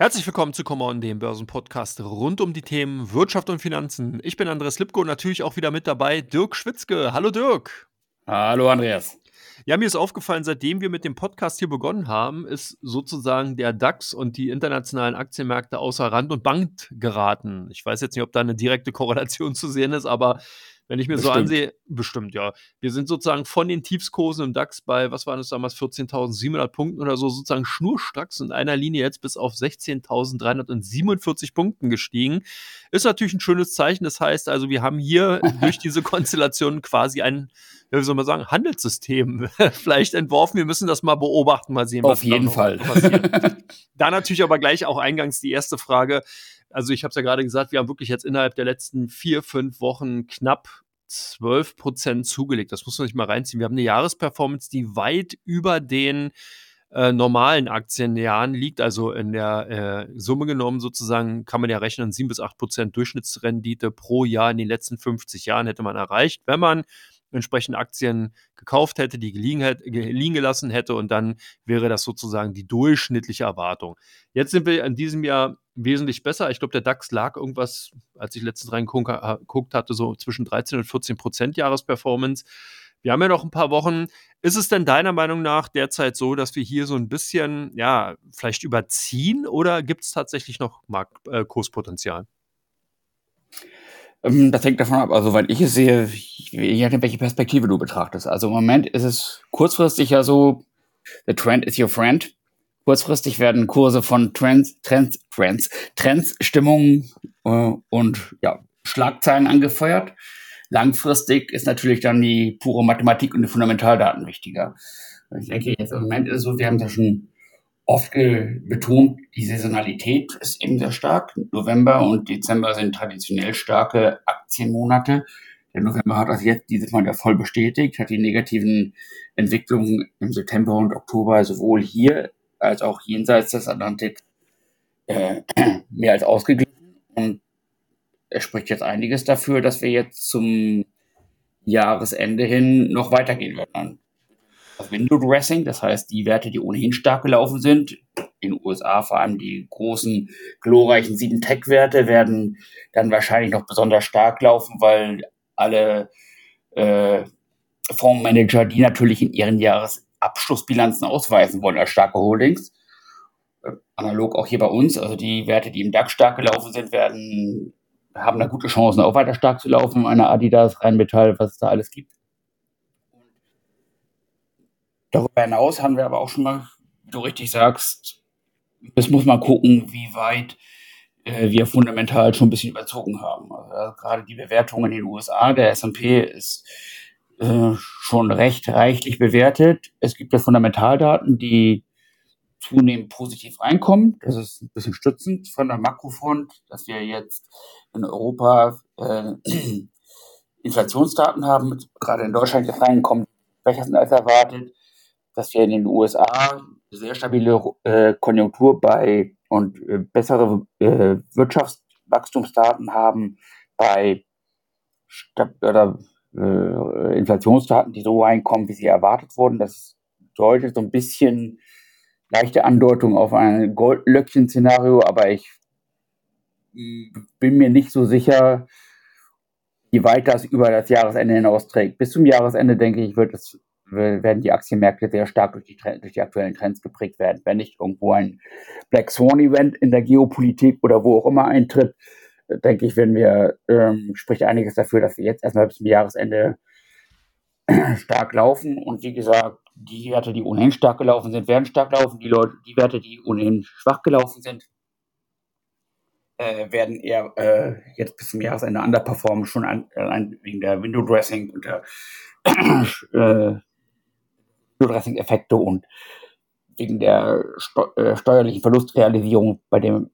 Herzlich willkommen zu Come On, dem Börsenpodcast rund um die Themen Wirtschaft und Finanzen. Ich bin Andreas Lipko und natürlich auch wieder mit dabei Dirk Schwitzke. Hallo Dirk. Hallo Andreas. Ja, mir ist aufgefallen, seitdem wir mit dem Podcast hier begonnen haben, ist sozusagen der DAX und die internationalen Aktienmärkte außer Rand und Band geraten. Ich weiß jetzt nicht, ob da eine direkte Korrelation zu sehen ist, aber wenn ich mir bestimmt. so ansehe, bestimmt, ja. Wir sind sozusagen von den Tiefskursen im DAX bei, was waren es damals, 14.700 Punkten oder so, sozusagen schnurstracks in einer Linie jetzt bis auf 16.347 Punkten gestiegen. Ist natürlich ein schönes Zeichen. Das heißt also, wir haben hier durch diese Konstellation quasi ein, wie soll man sagen, Handelssystem vielleicht entworfen. Wir müssen das mal beobachten, mal sehen, was Auf jeden Fall. passiert. da natürlich aber gleich auch eingangs die erste Frage also ich habe es ja gerade gesagt, wir haben wirklich jetzt innerhalb der letzten vier, fünf Wochen knapp 12 Prozent zugelegt. Das muss man sich mal reinziehen. Wir haben eine Jahresperformance, die weit über den äh, normalen Aktienjahren liegt, also in der äh, Summe genommen sozusagen, kann man ja rechnen, 7 bis 8 Prozent Durchschnittsrendite pro Jahr in den letzten 50 Jahren hätte man erreicht, wenn man entsprechend Aktien gekauft hätte, die liegen, liegen gelassen hätte und dann wäre das sozusagen die durchschnittliche Erwartung. Jetzt sind wir in diesem Jahr wesentlich besser. Ich glaube, der DAX lag irgendwas, als ich letztens reingeguckt hatte, so zwischen 13 und 14 Prozent Jahresperformance. Wir haben ja noch ein paar Wochen. Ist es denn deiner Meinung nach derzeit so, dass wir hier so ein bisschen, ja, vielleicht überziehen oder gibt es tatsächlich noch Markt, äh, Kurspotenzial? Ähm, das hängt davon ab, also weil ich es sehe, je nachdem, welche Perspektive du betrachtest. Also im Moment ist es kurzfristig ja so, the trend is your friend. Kurzfristig werden Kurse von Trends, Trends, Trends, Trends, Stimmungen äh, und ja, Schlagzeilen angefeuert. Langfristig ist natürlich dann die pure Mathematik und die Fundamentaldaten wichtiger. Ich denke, jetzt im Moment ist es so, wir haben ja schon oft betont, die Saisonalität ist eben sehr stark. November und Dezember sind traditionell starke Aktienmonate. Der November hat das jetzt dieses Mal ja voll bestätigt, hat die negativen Entwicklungen im September und Oktober sowohl hier als auch jenseits des Atlantik äh, mehr als ausgeglichen. Und es spricht jetzt einiges dafür, dass wir jetzt zum Jahresende hin noch weitergehen werden das Window Dressing, das heißt die Werte, die ohnehin stark gelaufen sind. In den USA vor allem die großen, glorreichen sieben Tech-Werte werden dann wahrscheinlich noch besonders stark laufen, weil alle äh, Fondsmanager, die natürlich in ihren Jahresabschlussbilanzen ausweisen wollen als starke Holdings, äh, analog auch hier bei uns, also die Werte, die im DAX stark gelaufen sind, werden haben da gute Chancen, auch weiter stark zu laufen. Eine Adidas, Rheinmetall, was es da alles gibt. Darüber hinaus haben wir aber auch schon mal, wie du richtig sagst, es muss man gucken, wie weit äh, wir fundamental schon ein bisschen überzogen haben. Also, gerade die Bewertung in den USA, der S&P ist äh, schon recht reichlich bewertet. Es gibt ja Fundamentaldaten, die zunehmend positiv reinkommen. Das ist ein bisschen stützend von der Makrofront, dass wir jetzt in Europa äh, Inflationsdaten haben, gerade in Deutschland jetzt reinkommen, welcher sind als erwartet dass wir in den USA sehr stabile äh, Konjunktur bei und äh, bessere äh, Wirtschaftswachstumsdaten haben bei oder äh, Inflationsdaten, die so reinkommen, wie sie erwartet wurden. Das deutet so ein bisschen leichte Andeutung auf ein Goldlöckchen-Szenario, aber ich bin mir nicht so sicher, wie weit das über das Jahresende hinaus trägt. Bis zum Jahresende, denke ich, wird es werden die Aktienmärkte sehr stark durch die, durch die aktuellen Trends geprägt werden. Wenn nicht irgendwo ein Black Swan Event in der Geopolitik oder wo auch immer eintritt, denke ich, wenn wir, ähm, spricht einiges dafür, dass wir jetzt erstmal bis zum Jahresende stark laufen. Und wie gesagt, die Werte, die ohnehin stark gelaufen sind, werden stark laufen. Die Leute, die Werte, die ohnehin schwach gelaufen sind, äh, werden eher äh, jetzt bis zum Jahresende underperformen, schon allein wegen der Window Dressing und der äh, Dressing-Effekte und wegen der Steu äh, steuerlichen Verlustrealisierung, bei dem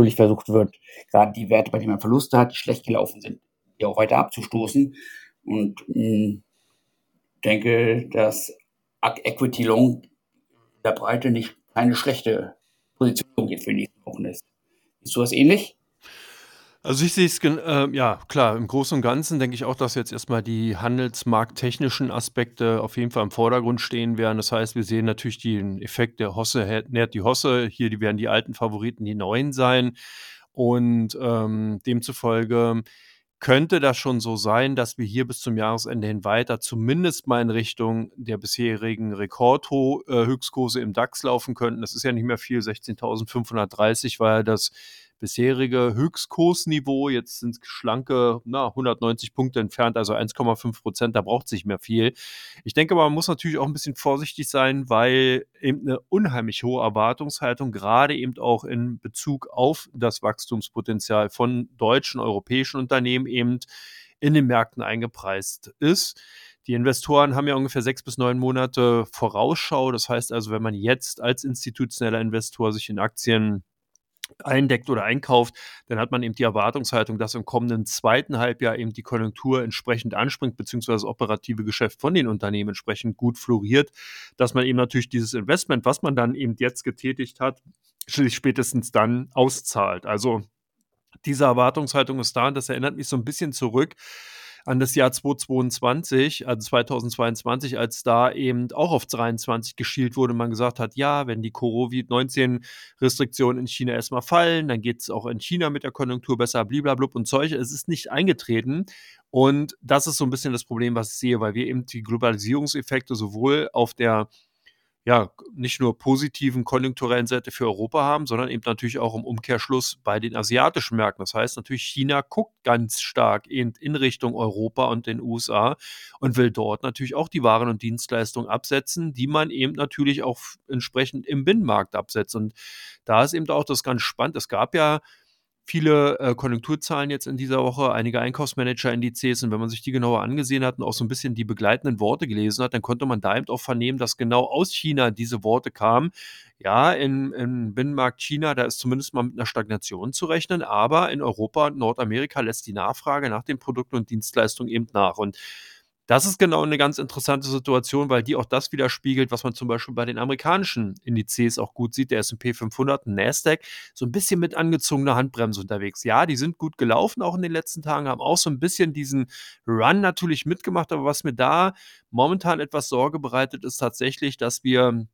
natürlich versucht wird, gerade die Werte, bei denen man Verluste hat, die schlecht gelaufen sind, die auch weiter abzustoßen. Und mh, hm, denke, dass Equity Long der Breite nicht keine schlechte Position für die nächsten Wochen ist. Ist das ähnlich? Also ich sehe es, äh, ja klar, im Großen und Ganzen denke ich auch, dass jetzt erstmal die handelsmarkttechnischen Aspekte auf jeden Fall im Vordergrund stehen werden. Das heißt, wir sehen natürlich den Effekt der Hosse nährt die Hosse. Hier die werden die alten Favoriten die neuen sein. Und ähm, demzufolge könnte das schon so sein, dass wir hier bis zum Jahresende hin weiter zumindest mal in Richtung der bisherigen Rekordhöchstkurse im DAX laufen könnten. Das ist ja nicht mehr viel, 16.530 war ja das bisherige Höchstkursniveau. Jetzt sind schlanke na, 190 Punkte entfernt, also 1,5 Prozent. Da braucht sich mehr viel. Ich denke, man muss natürlich auch ein bisschen vorsichtig sein, weil eben eine unheimlich hohe Erwartungshaltung, gerade eben auch in Bezug auf das Wachstumspotenzial von deutschen, europäischen Unternehmen eben in den Märkten eingepreist ist. Die Investoren haben ja ungefähr sechs bis neun Monate Vorausschau. Das heißt also, wenn man jetzt als institutioneller Investor sich in Aktien eindeckt oder einkauft, dann hat man eben die Erwartungshaltung, dass im kommenden zweiten Halbjahr eben die Konjunktur entsprechend anspringt, beziehungsweise das operative Geschäft von den Unternehmen entsprechend gut floriert, dass man eben natürlich dieses Investment, was man dann eben jetzt getätigt hat, spätestens dann auszahlt. Also diese Erwartungshaltung ist da und das erinnert mich so ein bisschen zurück an das Jahr 2022, also 2022, als da eben auch auf 23 geschielt wurde man gesagt hat, ja, wenn die Covid-19-Restriktionen in China erstmal fallen, dann geht es auch in China mit der Konjunktur besser, bliblablub und Zeug. Es ist nicht eingetreten. Und das ist so ein bisschen das Problem, was ich sehe, weil wir eben die Globalisierungseffekte sowohl auf der ja, nicht nur positiven konjunkturellen Seite für Europa haben, sondern eben natürlich auch im Umkehrschluss bei den asiatischen Märkten. Das heißt natürlich, China guckt ganz stark in, in Richtung Europa und den USA und will dort natürlich auch die Waren und Dienstleistungen absetzen, die man eben natürlich auch entsprechend im Binnenmarkt absetzt. Und da ist eben auch das ganz spannend. Es gab ja viele äh, Konjunkturzahlen jetzt in dieser Woche, einige Einkaufsmanager-Indizes. Und wenn man sich die genauer angesehen hat und auch so ein bisschen die begleitenden Worte gelesen hat, dann konnte man da eben auch vernehmen, dass genau aus China diese Worte kamen. Ja, im, im Binnenmarkt China, da ist zumindest mal mit einer Stagnation zu rechnen, aber in Europa und Nordamerika lässt die Nachfrage nach den Produkten und Dienstleistungen eben nach. Und das ist genau eine ganz interessante Situation, weil die auch das widerspiegelt, was man zum Beispiel bei den amerikanischen Indizes auch gut sieht. Der S&P 500, Nasdaq, so ein bisschen mit angezogener Handbremse unterwegs. Ja, die sind gut gelaufen auch in den letzten Tagen, haben auch so ein bisschen diesen Run natürlich mitgemacht. Aber was mir da momentan etwas Sorge bereitet, ist tatsächlich, dass wir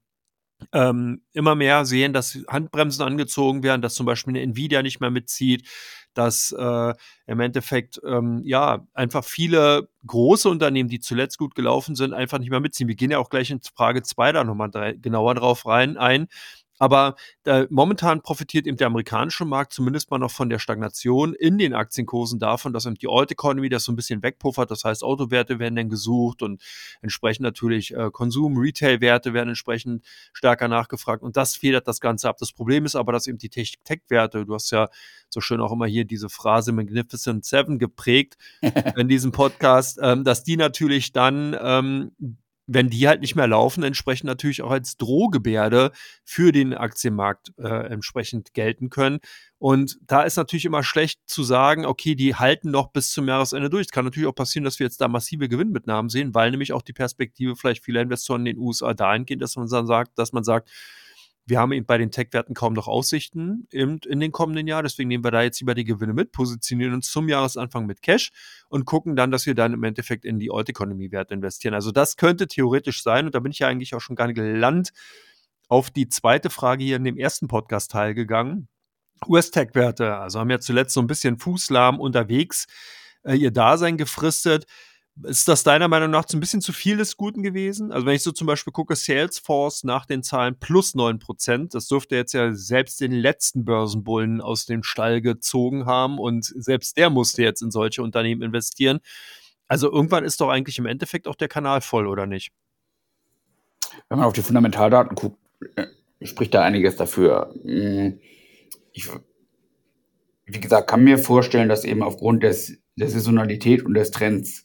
ähm, immer mehr sehen, dass Handbremsen angezogen werden, dass zum Beispiel eine Nvidia nicht mehr mitzieht, dass äh, im Endeffekt ähm, ja einfach viele große Unternehmen, die zuletzt gut gelaufen sind, einfach nicht mehr mitziehen. Wir gehen ja auch gleich in Frage 2 da nochmal genauer drauf rein ein. Aber äh, momentan profitiert eben der amerikanische Markt zumindest mal noch von der Stagnation in den Aktienkursen davon, dass eben die Old Economy das so ein bisschen wegpuffert. Das heißt, Autowerte werden dann gesucht und entsprechend natürlich äh, Konsum, Retail-Werte werden entsprechend stärker nachgefragt und das federt das Ganze ab. Das Problem ist aber, dass eben die Tech-Werte, du hast ja so schön auch immer hier diese Phrase Magnificent Seven geprägt in diesem Podcast, ähm, dass die natürlich dann ähm, wenn die halt nicht mehr laufen, entsprechend natürlich auch als Drohgebärde für den Aktienmarkt äh, entsprechend gelten können. Und da ist natürlich immer schlecht zu sagen, okay, die halten noch bis zum Jahresende durch. Es kann natürlich auch passieren, dass wir jetzt da massive Gewinnmitnahmen sehen, weil nämlich auch die Perspektive vielleicht vieler Investoren in den USA dahingehend, dass man dann sagt, dass man sagt, wir haben eben bei den Tech-Werten kaum noch Aussichten in, in den kommenden Jahren. Deswegen nehmen wir da jetzt lieber die Gewinne mit, positionieren uns zum Jahresanfang mit Cash und gucken dann, dass wir dann im Endeffekt in die Old Economy-Werte investieren. Also das könnte theoretisch sein. Und da bin ich ja eigentlich auch schon gar nicht gelandet auf die zweite Frage hier in dem ersten Podcast-Teil gegangen. US-Tech-Werte, also haben ja zuletzt so ein bisschen Fußlahm unterwegs äh, ihr Dasein gefristet. Ist das deiner Meinung nach so ein bisschen zu viel des Guten gewesen? Also wenn ich so zum Beispiel gucke, Salesforce nach den Zahlen plus 9%, das dürfte jetzt ja selbst den letzten Börsenbullen aus dem Stall gezogen haben und selbst der musste jetzt in solche Unternehmen investieren. Also irgendwann ist doch eigentlich im Endeffekt auch der Kanal voll, oder nicht? Wenn man auf die Fundamentaldaten guckt, äh, spricht da einiges dafür. Hm, ich, wie gesagt, kann mir vorstellen, dass eben aufgrund des der Saisonalität und des Trends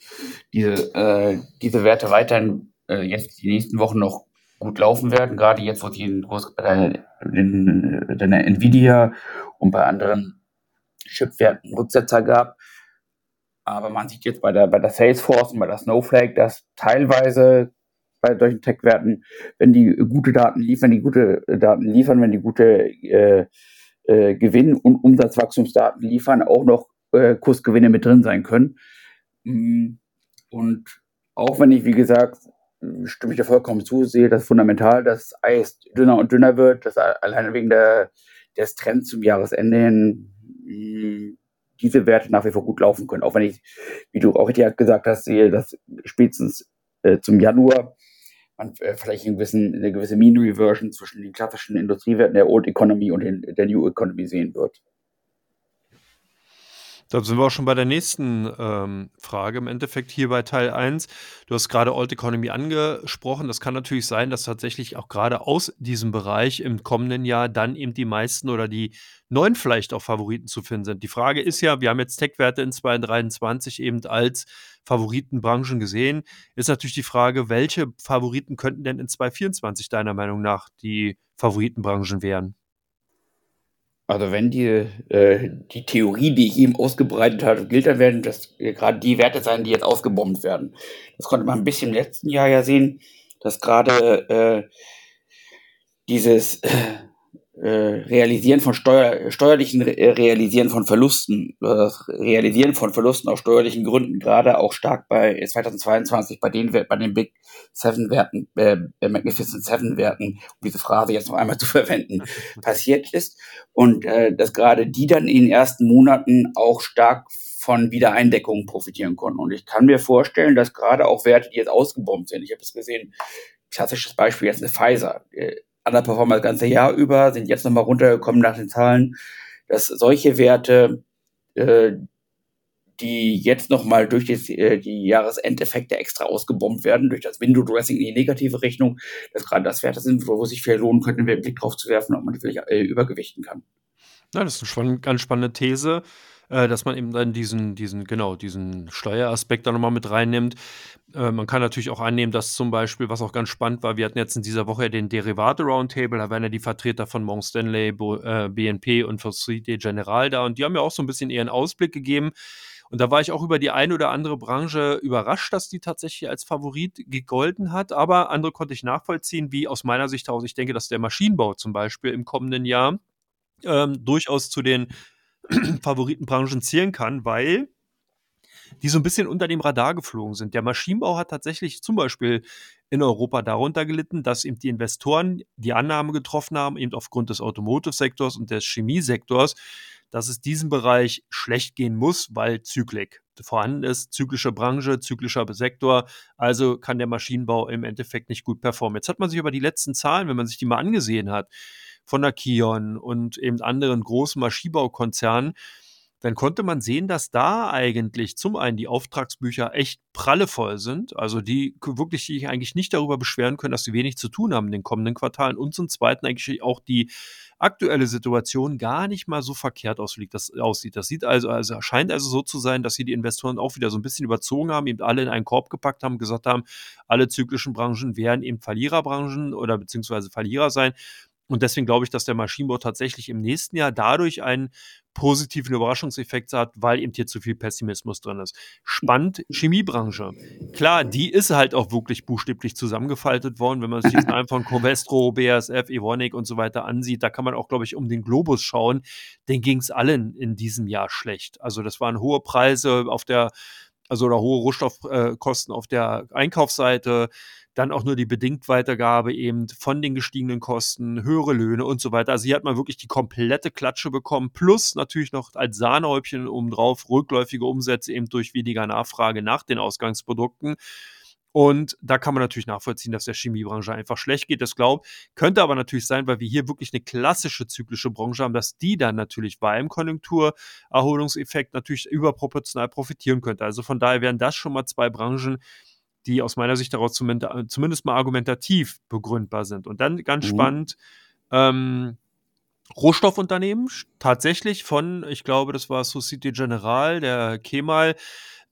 diese, äh, diese Werte weiterhin äh, jetzt die nächsten Wochen noch gut laufen werden, gerade jetzt, wo es den, äh, den, äh, den Nvidia und bei anderen Chipwerten Rücksetzer gab. Aber man sieht jetzt bei der, bei der Salesforce und bei der Snowflake, dass teilweise bei solchen Tech-Werten, wenn die gute Daten liefern, die gute Daten liefern, wenn die gute äh, äh, Gewinn- und Umsatzwachstumsdaten liefern, auch noch äh, Kursgewinne mit drin sein können. Mm, und auch wenn ich, wie gesagt, stimme ich da vollkommen zu, sehe das fundamental, dass Eis dünner und dünner wird, dass alleine wegen der, des Trends zum Jahresende hin mm, diese Werte nach wie vor gut laufen können. Auch wenn ich, wie du auch richtig gesagt hast, sehe, dass spätestens äh, zum Januar man äh, vielleicht einen gewissen, eine gewisse Mean Reversion zwischen den klassischen Industriewerten der Old Economy und den, der New Economy sehen wird. Da sind wir auch schon bei der nächsten ähm, Frage. Im Endeffekt hier bei Teil 1. Du hast gerade Old Economy angesprochen. Das kann natürlich sein, dass tatsächlich auch gerade aus diesem Bereich im kommenden Jahr dann eben die meisten oder die neuen vielleicht auch Favoriten zu finden sind. Die Frage ist ja, wir haben jetzt Tech-Werte in 2023 eben als Favoritenbranchen gesehen. Ist natürlich die Frage, welche Favoriten könnten denn in 2024 deiner Meinung nach die Favoritenbranchen werden? Also wenn die, äh, die Theorie, die ich eben ausgebreitet habe, gilt, dann werden das gerade die Werte sein, die jetzt ausgebombt werden. Das konnte man ein bisschen im letzten Jahr ja sehen, dass gerade äh, dieses äh, äh, Realisieren von Steuer, steuerlichen Re Realisieren von Verlusten, das Realisieren von Verlusten aus steuerlichen Gründen, gerade auch stark bei 2022 bei den bei den Big Seven Werten, äh, Magnificent Seven Werten, um diese Phrase jetzt noch einmal zu verwenden, passiert ist und äh, dass gerade die dann in den ersten Monaten auch stark von Wiedereindeckungen profitieren konnten. Und ich kann mir vorstellen, dass gerade auch Werte, die jetzt ausgebombt sind, ich habe es gesehen, klassisches Beispiel jetzt eine Pfizer, äh, underperformen das ganze Jahr über, sind jetzt nochmal runtergekommen nach den Zahlen, dass solche Werte, äh, die jetzt nochmal durch die, äh, die Jahresendeffekte extra ausgebombt werden, durch das Window Dressing in die negative Richtung, dass gerade das Werte sind, wo, sich viel lohnen könnte, einen Blick drauf zu werfen, ob man die vielleicht äh, übergewichten kann. Ja, das ist eine ganz spannende These äh, dass man eben dann diesen, diesen, genau, diesen Steueraspekt da nochmal mit reinnimmt. Äh, man kann natürlich auch annehmen, dass zum Beispiel, was auch ganz spannend war, wir hatten jetzt in dieser Woche den Derivate Roundtable, da waren ja die Vertreter von Morgan Stanley, Bo, äh, BNP und Societe General da und die haben ja auch so ein bisschen ihren Ausblick gegeben. Und da war ich auch über die eine oder andere Branche überrascht, dass die tatsächlich als Favorit gegolten hat. Aber andere konnte ich nachvollziehen, wie aus meiner Sicht aus. Ich denke, dass der Maschinenbau zum Beispiel im kommenden Jahr ähm, durchaus zu den Favoritenbranchen zählen kann, weil die so ein bisschen unter dem Radar geflogen sind. Der Maschinenbau hat tatsächlich zum Beispiel in Europa darunter gelitten, dass eben die Investoren die Annahme getroffen haben, eben aufgrund des Automotive-Sektors und des Chemiesektors, dass es diesem Bereich schlecht gehen muss, weil Zyklik vorhanden ist, zyklische Branche, zyklischer Sektor, also kann der Maschinenbau im Endeffekt nicht gut performen. Jetzt hat man sich aber die letzten Zahlen, wenn man sich die mal angesehen hat, von der Kion und eben anderen großen Maschinenbaukonzernen, dann konnte man sehen, dass da eigentlich zum einen die Auftragsbücher echt prallevoll sind, also die wirklich sich eigentlich nicht darüber beschweren können, dass sie wenig zu tun haben in den kommenden Quartalen und zum zweiten eigentlich auch die aktuelle Situation gar nicht mal so verkehrt aussieht. Das, aussieht. das sieht also, also scheint also so zu sein, dass hier die Investoren auch wieder so ein bisschen überzogen haben, eben alle in einen Korb gepackt haben, gesagt haben, alle zyklischen Branchen werden eben Verliererbranchen oder beziehungsweise Verlierer sein. Und deswegen glaube ich, dass der Maschinenbau tatsächlich im nächsten Jahr dadurch einen positiven Überraschungseffekt hat, weil eben hier zu viel Pessimismus drin ist. Spannend, Chemiebranche. Klar, die ist halt auch wirklich buchstäblich zusammengefaltet worden, wenn man sich die Zahlen von Covestro, BASF, Evonik und so weiter ansieht. Da kann man auch, glaube ich, um den Globus schauen. Den ging es allen in diesem Jahr schlecht. Also das waren hohe Preise auf der, also oder hohe Rohstoffkosten auf der Einkaufsseite dann auch nur die Bedingtweitergabe eben von den gestiegenen Kosten, höhere Löhne und so weiter. Also hier hat man wirklich die komplette Klatsche bekommen, plus natürlich noch als Sahnehäubchen obendrauf rückläufige Umsätze eben durch weniger Nachfrage nach den Ausgangsprodukten. Und da kann man natürlich nachvollziehen, dass der Chemiebranche einfach schlecht geht. Das glaubt, könnte aber natürlich sein, weil wir hier wirklich eine klassische zyklische Branche haben, dass die dann natürlich bei einem Konjunkturerholungseffekt natürlich überproportional profitieren könnte. Also von daher wären das schon mal zwei Branchen, die aus meiner Sicht daraus zumindest mal argumentativ begründbar sind. Und dann ganz mhm. spannend, ähm, Rohstoffunternehmen, tatsächlich von, ich glaube, das war Societe General, der Kemal,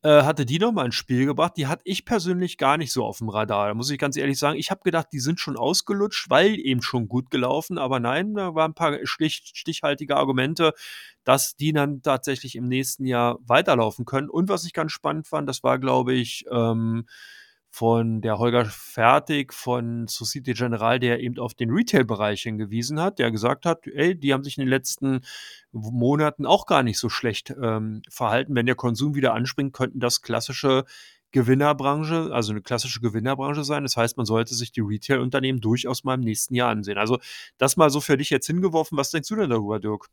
äh, hatte die nochmal ins Spiel gebracht. Die hatte ich persönlich gar nicht so auf dem Radar. Da muss ich ganz ehrlich sagen, ich habe gedacht, die sind schon ausgelutscht, weil eben schon gut gelaufen. Aber nein, da waren ein paar stich, stichhaltige Argumente, dass die dann tatsächlich im nächsten Jahr weiterlaufen können. Und was ich ganz spannend fand, das war, glaube ich, ähm, von der Holger Fertig von Societe Generale, der eben auf den Retail-Bereich hingewiesen hat, der gesagt hat, ey, die haben sich in den letzten Monaten auch gar nicht so schlecht ähm, verhalten. Wenn der Konsum wieder anspringt, könnten das klassische Gewinnerbranche, also eine klassische Gewinnerbranche sein. Das heißt, man sollte sich die Retail-Unternehmen durchaus mal im nächsten Jahr ansehen. Also das mal so für dich jetzt hingeworfen. Was denkst du denn darüber, Dirk?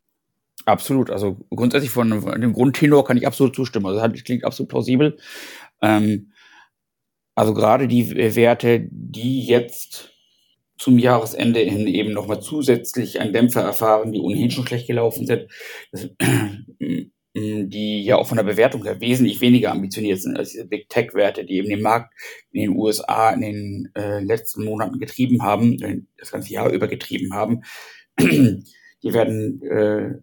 Absolut. Also grundsätzlich von, dem Grundtenor kann ich absolut zustimmen. Also das klingt absolut plausibel. Ähm, also gerade die Werte, die jetzt zum Jahresende hin eben nochmal zusätzlich einen Dämpfer erfahren, die ohnehin schon schlecht gelaufen sind, die ja auch von der Bewertung her wesentlich weniger ambitioniert sind als diese Big Tech-Werte, die eben den Markt in den USA in den äh, letzten Monaten getrieben haben, das ganze Jahr über getrieben haben, die werden äh,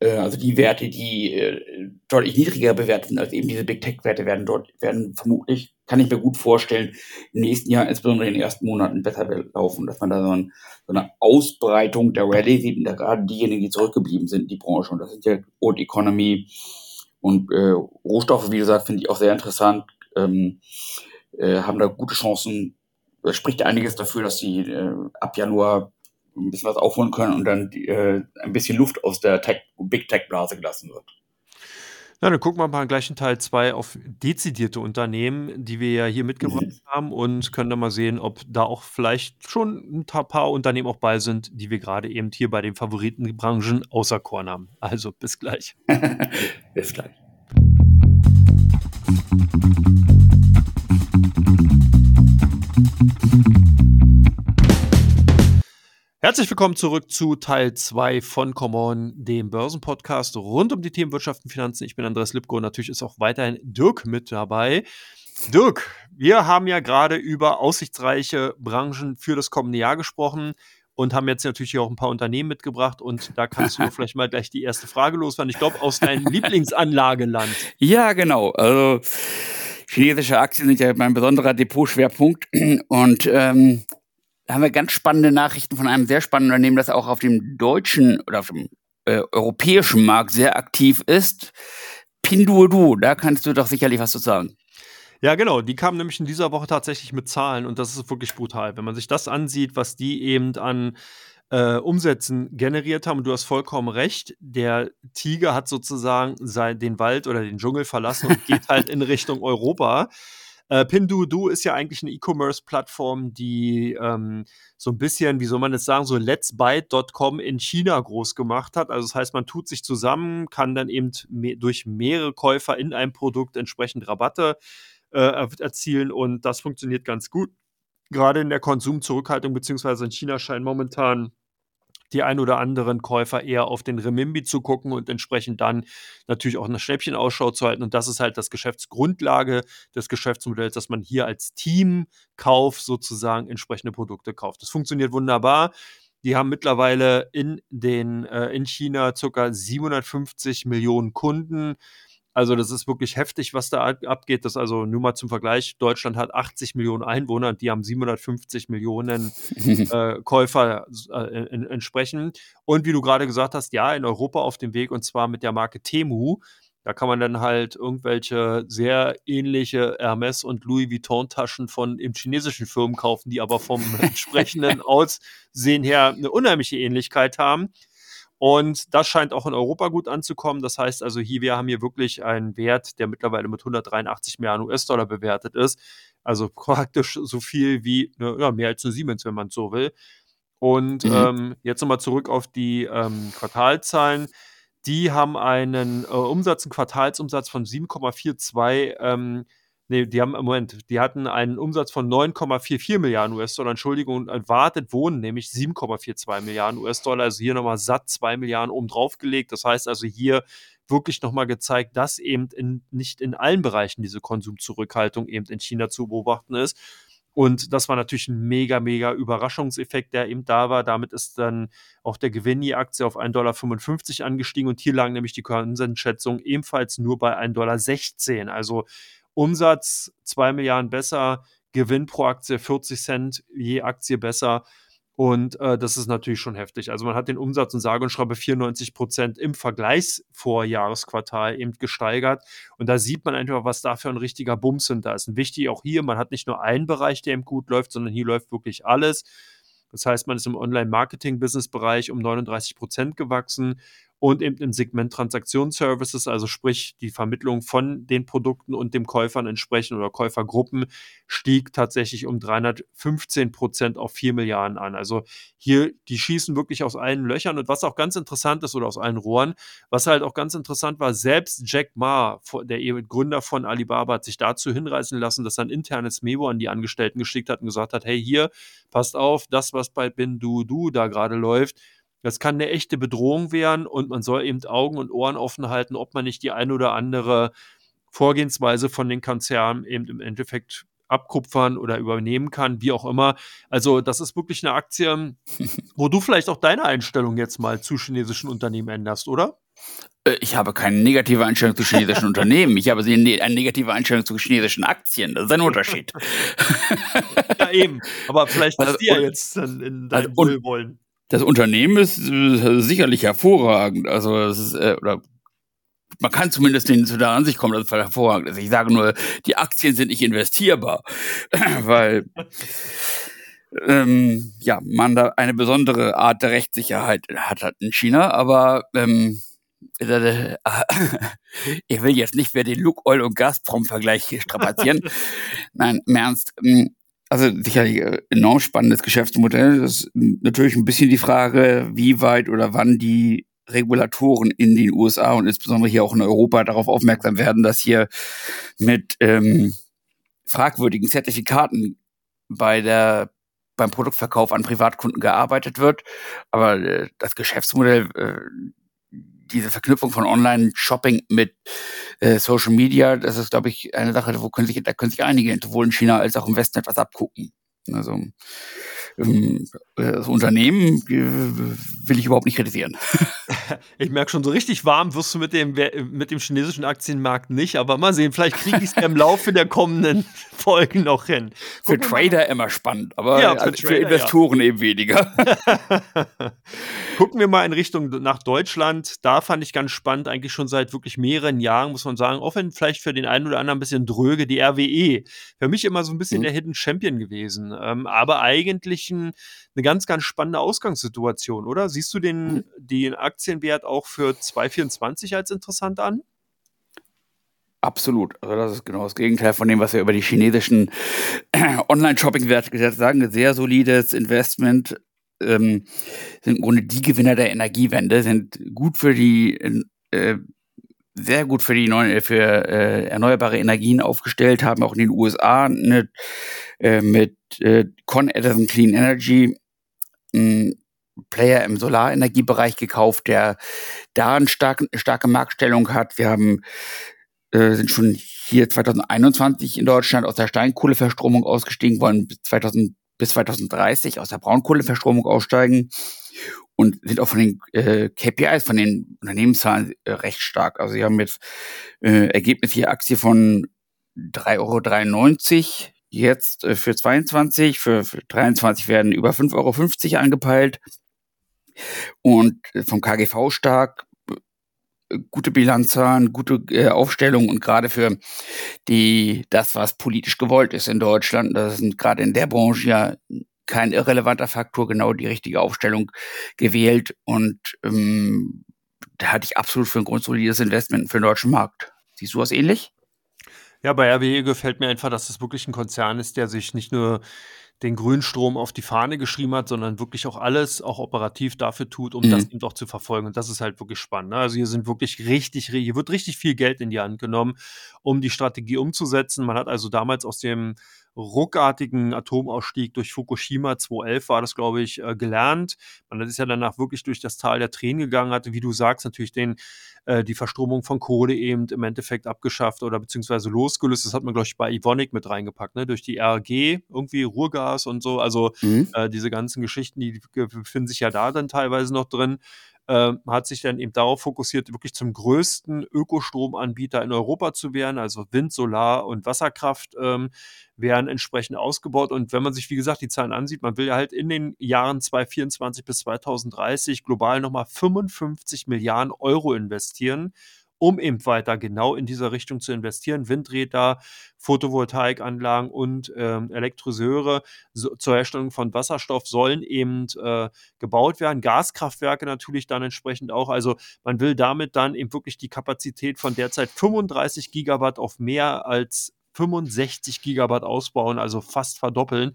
äh, also die Werte, die äh, deutlich niedriger bewertet sind als eben diese Big Tech-Werte, werden dort, werden vermutlich, kann ich mir gut vorstellen, im nächsten Jahr, insbesondere in den ersten Monaten, besser laufen, dass man da so, ein, so eine Ausbreitung der Rallye sieht, und da gerade diejenigen, die zurückgeblieben sind, die Branche, und das sind ja Old Economy und äh, Rohstoffe, wie gesagt, finde ich auch sehr interessant, ähm, äh, haben da gute Chancen, da spricht einiges dafür, dass sie äh, ab Januar ein bisschen was aufholen können und dann äh, ein bisschen Luft aus der Tech, Big Tech Blase gelassen wird. Na, dann gucken wir mal gleich in Teil 2 auf dezidierte Unternehmen, die wir ja hier mitgebracht haben und können dann mal sehen, ob da auch vielleicht schon ein paar Unternehmen auch bei sind, die wir gerade eben hier bei den Favoritenbranchen außer Korn haben. Also bis gleich. bis gleich. Herzlich willkommen zurück zu Teil 2 von Common, dem Börsenpodcast rund um die Themen Wirtschaft und Finanzen. Ich bin Andreas Lipko und natürlich ist auch weiterhin Dirk mit dabei. Dirk, wir haben ja gerade über aussichtsreiche Branchen für das kommende Jahr gesprochen und haben jetzt natürlich auch ein paar Unternehmen mitgebracht und da kannst du vielleicht mal gleich die erste Frage loswerden. Ich glaube, aus deinem Lieblingsanlageland. Ja, genau. Also chinesische Aktien sind ja mein besonderer Depotschwerpunkt und ähm, haben wir ganz spannende Nachrichten von einem sehr spannenden Unternehmen, das auch auf dem deutschen oder auf dem äh, europäischen Markt sehr aktiv ist. Pinduoduo, da kannst du doch sicherlich was zu sagen. Ja, genau. Die kamen nämlich in dieser Woche tatsächlich mit Zahlen und das ist wirklich brutal. Wenn man sich das ansieht, was die eben an äh, Umsätzen generiert haben, und du hast vollkommen recht, der Tiger hat sozusagen sein, den Wald oder den Dschungel verlassen und geht halt in Richtung Europa. Äh, Pinduoduo ist ja eigentlich eine E-Commerce-Plattform, die ähm, so ein bisschen, wie soll man das sagen, so Let's Buy.com in China groß gemacht hat. Also das heißt, man tut sich zusammen, kann dann eben me durch mehrere Käufer in einem Produkt entsprechend Rabatte äh, erzielen und das funktioniert ganz gut. Gerade in der Konsumzurückhaltung, beziehungsweise in China scheinen momentan die ein oder anderen Käufer eher auf den Remimbi zu gucken und entsprechend dann natürlich auch nach Schnäppchen-Ausschau zu halten. Und das ist halt das Geschäftsgrundlage des Geschäftsmodells, dass man hier als Teamkauf sozusagen entsprechende Produkte kauft. Das funktioniert wunderbar. Die haben mittlerweile in, den, äh, in China ca. 750 Millionen Kunden. Also das ist wirklich heftig, was da abgeht. Das also nur mal zum Vergleich, Deutschland hat 80 Millionen Einwohner und die haben 750 Millionen äh, Käufer äh, in, entsprechend. Und wie du gerade gesagt hast, ja, in Europa auf dem Weg und zwar mit der Marke Temu. Da kann man dann halt irgendwelche sehr ähnliche Hermes und Louis Vuitton Taschen von im chinesischen Firmen kaufen, die aber vom entsprechenden Aussehen her eine unheimliche Ähnlichkeit haben. Und das scheint auch in Europa gut anzukommen. Das heißt also, hier, wir haben hier wirklich einen Wert, der mittlerweile mit 183 Milliarden US-Dollar bewertet ist. Also praktisch so viel wie ne, ja, mehr als eine Siemens, wenn man so will. Und mhm. ähm, jetzt nochmal zurück auf die ähm, Quartalzahlen. Die haben einen äh, Umsatz, einen Quartalsumsatz von 7,42 ähm, Nee, die haben, Moment, die hatten einen Umsatz von 9,44 Milliarden US-Dollar, Entschuldigung, erwartet wohnen nämlich 7,42 Milliarden US-Dollar, also hier nochmal satt 2 Milliarden oben drauf gelegt. Das heißt also hier wirklich nochmal gezeigt, dass eben in, nicht in allen Bereichen diese Konsumzurückhaltung eben in China zu beobachten ist. Und das war natürlich ein mega, mega Überraschungseffekt, der eben da war. Damit ist dann auch der Gewinn je Aktie auf 1,55 Dollar angestiegen und hier lagen nämlich die Konsensschätzungen ebenfalls nur bei 1,16 Dollar. Also Umsatz 2 Milliarden besser, Gewinn pro Aktie 40 Cent je Aktie besser. Und äh, das ist natürlich schon heftig. Also man hat den Umsatz und sage und schreibe 94 Prozent im Vergleichsvorjahresquartal eben gesteigert. Und da sieht man einfach, was da für ein richtiger Bums. Da ist ein wichtig auch hier, man hat nicht nur einen Bereich, der eben gut läuft, sondern hier läuft wirklich alles. Das heißt, man ist im Online-Marketing-Business-Bereich um 39 Prozent gewachsen und eben im Segment Transaktionsservices, also sprich die Vermittlung von den Produkten und dem Käufern entsprechend oder Käufergruppen, stieg tatsächlich um 315 Prozent auf 4 Milliarden an. Also hier, die schießen wirklich aus allen Löchern und was auch ganz interessant ist oder aus allen Rohren, was halt auch ganz interessant war, selbst Jack Ma, der Gründer von Alibaba, hat sich dazu hinreißen lassen, dass er ein internes Memo an die Angestellten geschickt hat und gesagt hat, hey hier, passt auf, das, was bei Bindu da gerade läuft, das kann eine echte Bedrohung werden und man soll eben Augen und Ohren offen halten, ob man nicht die ein oder andere Vorgehensweise von den Konzernen eben im Endeffekt abkupfern oder übernehmen kann, wie auch immer. Also das ist wirklich eine Aktie, wo du vielleicht auch deine Einstellung jetzt mal zu chinesischen Unternehmen änderst, oder? Äh, ich habe keine negative Einstellung zu chinesischen Unternehmen. Ich habe eine negative Einstellung zu chinesischen Aktien. Das ist ein Unterschied. ja, eben. Aber vielleicht ist also, die ja jetzt in, in deinem also, Wohlwollen das Unternehmen ist äh, sicherlich hervorragend. Also es ist, äh, oder man kann zumindest den, zu der Ansicht kommen, dass es hervorragend ist. Ich sage nur, die Aktien sind nicht investierbar, weil ähm, ja, man da eine besondere Art der Rechtssicherheit hat, hat in China, aber ähm, äh, ich will jetzt nicht mehr den Luke Oil und Gazprom-Vergleich strapazieren. Nein, im Ernst. Ähm, also sicherlich äh, enorm spannendes Geschäftsmodell. Das ist natürlich ein bisschen die Frage, wie weit oder wann die Regulatoren in den USA und insbesondere hier auch in Europa darauf aufmerksam werden, dass hier mit ähm, fragwürdigen Zertifikaten bei der beim Produktverkauf an Privatkunden gearbeitet wird. Aber äh, das Geschäftsmodell äh, diese Verknüpfung von Online-Shopping mit äh, Social Media, das ist, glaube ich, eine Sache, wo können sich, da können sich einige, sowohl in China als auch im Westen etwas abgucken. Also das Unternehmen äh, will ich überhaupt nicht kritisieren. Ich merke schon, so richtig warm wirst du mit dem, mit dem chinesischen Aktienmarkt nicht, aber mal sehen, vielleicht kriege ich es ja im Laufe der kommenden Folgen noch hin. Für Trader immer spannend, aber ja, für, Trader, für, Investoren ja. eben weniger. Gucken wir mal in Richtung nach Deutschland. Da fand ich ganz spannend, eigentlich schon seit wirklich mehreren Jahren, muss man sagen, auch wenn vielleicht für den einen oder anderen ein bisschen dröge, die RWE. Für mich immer so ein bisschen mhm. der Hidden Champion gewesen. Ähm, aber eigentlich ein, eine ganz, ganz spannende Ausgangssituation, oder? Siehst du den, mhm. den Aktienwert auch für 2024 als interessant an? Absolut. Also das ist genau das Gegenteil von dem, was wir über die chinesischen Online-Shopping-Werte sagen. Sehr solides Investment, ähm, sind im Grunde die Gewinner der Energiewende, sind gut für die, äh, sehr gut für die neuen, für äh, erneuerbare Energien aufgestellt, haben auch in den USA eine, äh, mit äh, Con Edison Clean Energy einen Player im Solarenergiebereich gekauft, der da eine starke, starke Marktstellung hat. Wir haben äh, sind schon hier 2021 in Deutschland aus der Steinkohleverstromung ausgestiegen, wollen 2000 bis 2030 aus der Braunkohleverstromung aussteigen und sind auch von den äh, KPIs, von den Unternehmenszahlen äh, recht stark. Also sie haben jetzt äh, Ergebnis hier Aktie von 3,93 Euro jetzt äh, für 22, für, für 23 werden über 5,50 Euro angepeilt und äh, vom KGV stark, gute Bilanzzahlen, gute äh, Aufstellung und gerade für die das, was politisch gewollt ist in Deutschland, das sind gerade in der Branche ja kein irrelevanter Faktor, genau die richtige Aufstellung gewählt und ähm, da hatte ich absolut für ein grundsolides Investment für den deutschen Markt. Siehst du was ähnlich? Ja, bei RWE gefällt mir einfach, dass das wirklich ein Konzern ist, der sich nicht nur den Grünstrom auf die Fahne geschrieben hat, sondern wirklich auch alles, auch operativ dafür tut, um mhm. das eben doch zu verfolgen. Und das ist halt wirklich spannend. Ne? Also hier sind wirklich richtig, hier wird richtig viel Geld in die Hand genommen, um die Strategie umzusetzen. Man hat also damals aus dem ruckartigen Atomausstieg durch Fukushima 2011 war das, glaube ich, äh, gelernt. Man ist ja danach wirklich durch das Tal der Tränen gegangen, hatte, wie du sagst, natürlich den, äh, die Verstromung von Kohle eben im Endeffekt abgeschafft oder beziehungsweise losgelöst. Das hat man, glaube ich, bei Ivonic mit reingepackt, ne? durch die RG, irgendwie Ruhrgas und so. Also mhm. äh, diese ganzen Geschichten, die befinden sich ja da dann teilweise noch drin. Äh, hat sich dann eben darauf fokussiert, wirklich zum größten Ökostromanbieter in Europa zu werden. Also Wind, Solar und Wasserkraft ähm, werden entsprechend ausgebaut. Und wenn man sich, wie gesagt, die Zahlen ansieht, man will ja halt in den Jahren 2024 bis 2030 global nochmal 55 Milliarden Euro investieren um eben weiter genau in dieser Richtung zu investieren. Windräder, Photovoltaikanlagen und ähm, Elektroseure so, zur Herstellung von Wasserstoff sollen eben äh, gebaut werden. Gaskraftwerke natürlich dann entsprechend auch. Also man will damit dann eben wirklich die Kapazität von derzeit 35 Gigawatt auf mehr als 65 Gigawatt ausbauen, also fast verdoppeln.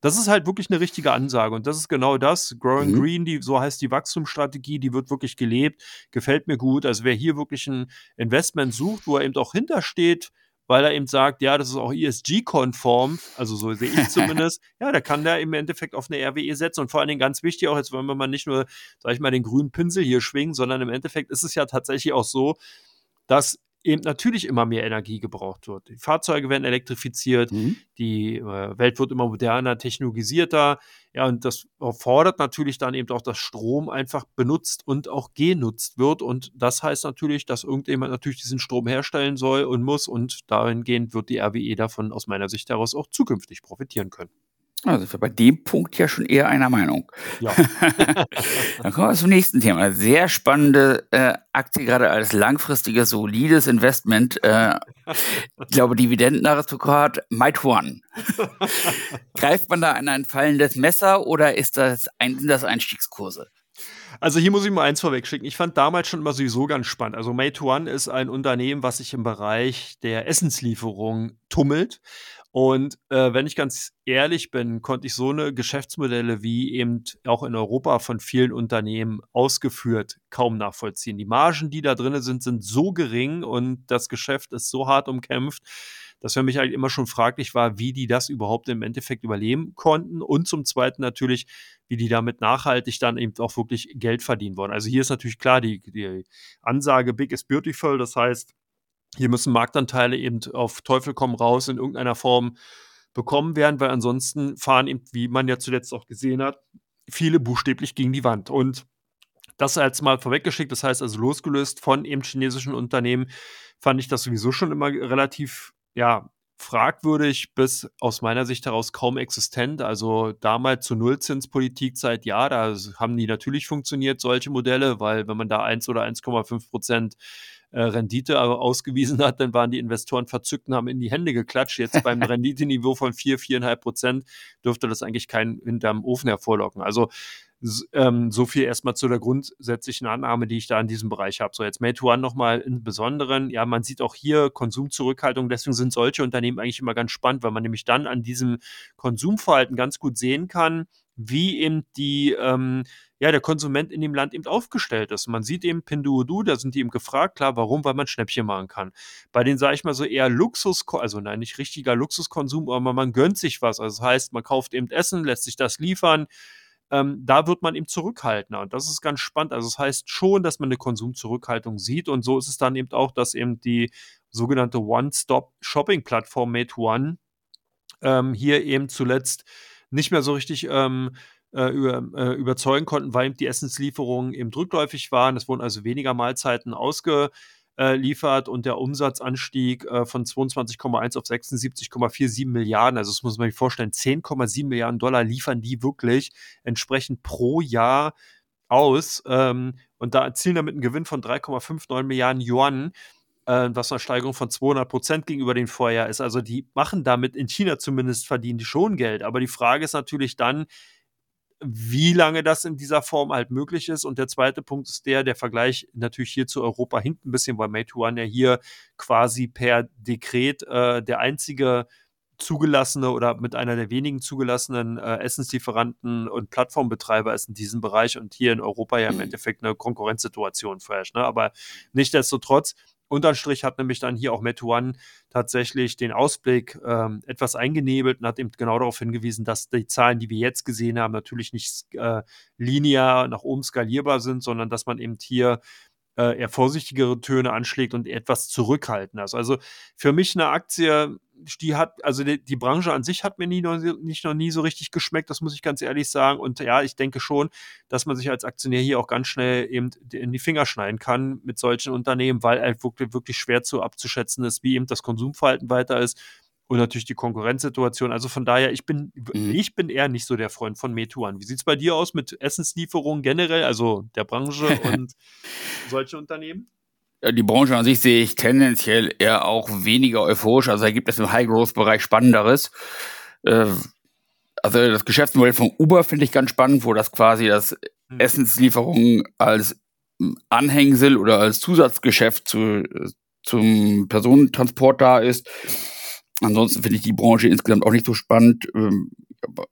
Das ist halt wirklich eine richtige Ansage und das ist genau das. Growing mhm. Green, die, so heißt die Wachstumsstrategie, die wird wirklich gelebt, gefällt mir gut. Also wer hier wirklich ein Investment sucht, wo er eben auch hintersteht, weil er eben sagt, ja, das ist auch ESG-konform, also so sehe ich zumindest, ja, da kann der im Endeffekt auf eine RWE setzen und vor allen Dingen ganz wichtig auch, jetzt wollen wir mal nicht nur, sag ich mal, den grünen Pinsel hier schwingen, sondern im Endeffekt ist es ja tatsächlich auch so, dass eben natürlich immer mehr Energie gebraucht wird. Die Fahrzeuge werden elektrifiziert, mhm. die äh, Welt wird immer moderner, technologisierter. Ja, und das fordert natürlich dann eben auch, dass Strom einfach benutzt und auch genutzt wird. Und das heißt natürlich, dass irgendjemand natürlich diesen Strom herstellen soll und muss. Und dahingehend wird die RWE davon aus meiner Sicht heraus auch zukünftig profitieren können. Also sind wir bei dem Punkt ja schon eher einer Meinung. Ja. Dann kommen wir zum nächsten Thema. Sehr spannende äh, Aktie, gerade als langfristiges, solides Investment. Äh, ich glaube, Dividendenaristokrat Might One. Greift man da an ein fallendes Messer oder ist das ein, sind das Einstiegskurse? Also hier muss ich mal eins vorwegschicken. Ich fand damals schon immer sowieso ganz spannend. Also Mate One ist ein Unternehmen, was sich im Bereich der Essenslieferung tummelt. Und äh, wenn ich ganz ehrlich bin, konnte ich so eine Geschäftsmodelle wie eben auch in Europa von vielen Unternehmen ausgeführt kaum nachvollziehen. Die Margen, die da drin sind, sind so gering und das Geschäft ist so hart umkämpft, dass für mich eigentlich immer schon fraglich war, wie die das überhaupt im Endeffekt überleben konnten und zum Zweiten natürlich, wie die damit nachhaltig dann eben auch wirklich Geld verdienen wollen. Also hier ist natürlich klar die, die Ansage Big is Beautiful, das heißt, hier müssen Marktanteile eben auf Teufel komm raus in irgendeiner Form bekommen werden, weil ansonsten fahren eben, wie man ja zuletzt auch gesehen hat, viele buchstäblich gegen die Wand. Und das als mal vorweggeschickt, das heißt also losgelöst von eben chinesischen Unternehmen, fand ich das sowieso schon immer relativ, ja, fragwürdig bis aus meiner Sicht heraus kaum existent. Also damals zur Nullzinspolitikzeit, ja, da haben die natürlich funktioniert, solche Modelle, weil wenn man da 1 oder 1,5 Prozent äh, Rendite ausgewiesen hat, dann waren die Investoren verzückt und haben in die Hände geklatscht. Jetzt beim Renditeniveau von 4, 4,5 Prozent dürfte das eigentlich keinen hinterm Ofen hervorlocken. Also ähm, so viel erstmal zu der grundsätzlichen Annahme, die ich da in diesem Bereich habe. So, jetzt Meituan nochmal im Besonderen. Ja, man sieht auch hier Konsumzurückhaltung. Deswegen sind solche Unternehmen eigentlich immer ganz spannend, weil man nämlich dann an diesem Konsumverhalten ganz gut sehen kann, wie eben die ähm, ja, der Konsument in dem Land eben aufgestellt ist. Man sieht eben Pinduoduo, da sind die eben gefragt, klar, warum? Weil man Schnäppchen machen kann. Bei den, sage ich mal, so eher Luxus, also nein, nicht richtiger Luxuskonsum, aber man gönnt sich was. Also das heißt, man kauft eben Essen, lässt sich das liefern. Ähm, da wird man eben zurückhaltender. Und das ist ganz spannend. Also das heißt schon, dass man eine Konsumzurückhaltung sieht. Und so ist es dann eben auch, dass eben die sogenannte One-Stop-Shopping-Plattform Made One ähm, hier eben zuletzt nicht mehr so richtig ähm, äh, über, äh, überzeugen konnten, weil die Essenslieferungen eben rückläufig waren. Es wurden also weniger Mahlzeiten ausgeliefert und der Umsatzanstieg äh, von 22,1 auf 76,47 Milliarden. Also das muss man sich vorstellen, 10,7 Milliarden Dollar liefern die wirklich entsprechend pro Jahr aus ähm, und da erzielen damit einen Gewinn von 3,59 Milliarden Yuan äh, was eine Steigerung von 200 Prozent gegenüber dem Vorjahr ist. Also die machen damit in China zumindest verdienen die schon Geld. Aber die Frage ist natürlich dann, wie lange das in dieser Form halt möglich ist. Und der zweite Punkt ist der, der Vergleich natürlich hier zu Europa hinkt ein bisschen, weil Meituan ja hier quasi per Dekret äh, der einzige zugelassene oder mit einer der wenigen zugelassenen äh, Essenslieferanten und Plattformbetreiber ist in diesem Bereich und hier in Europa ja im Endeffekt eine Konkurrenzsituation vorherrscht. Ne? Aber nichtsdestotrotz Unterm Strich hat nämlich dann hier auch Metuan tatsächlich den Ausblick ähm, etwas eingenebelt und hat eben genau darauf hingewiesen, dass die Zahlen, die wir jetzt gesehen haben, natürlich nicht äh, linear nach oben skalierbar sind, sondern dass man eben hier äh, eher vorsichtigere Töne anschlägt und etwas zurückhaltender ist. Also für mich eine Aktie, die hat, also die, die Branche an sich hat mir nie noch, nicht noch nie so richtig geschmeckt, das muss ich ganz ehrlich sagen. Und ja, ich denke schon, dass man sich als Aktionär hier auch ganz schnell eben in die Finger schneiden kann mit solchen Unternehmen, weil halt wirklich, wirklich schwer zu abzuschätzen ist, wie eben das Konsumverhalten weiter ist und natürlich die Konkurrenzsituation. Also von daher, ich bin, mhm. ich bin eher nicht so der Freund von Metuan. Wie sieht es bei dir aus mit Essenslieferungen generell, also der Branche und solche Unternehmen? Die Branche an sich sehe ich tendenziell eher auch weniger euphorisch. Also da gibt es im High-Growth-Bereich Spannenderes. Äh, also das Geschäftsmodell von Uber finde ich ganz spannend, wo das quasi das mhm. Essenslieferung als Anhängsel oder als Zusatzgeschäft zu, zum Personentransport da ist. Ansonsten finde ich die Branche insgesamt auch nicht so spannend. Ähm,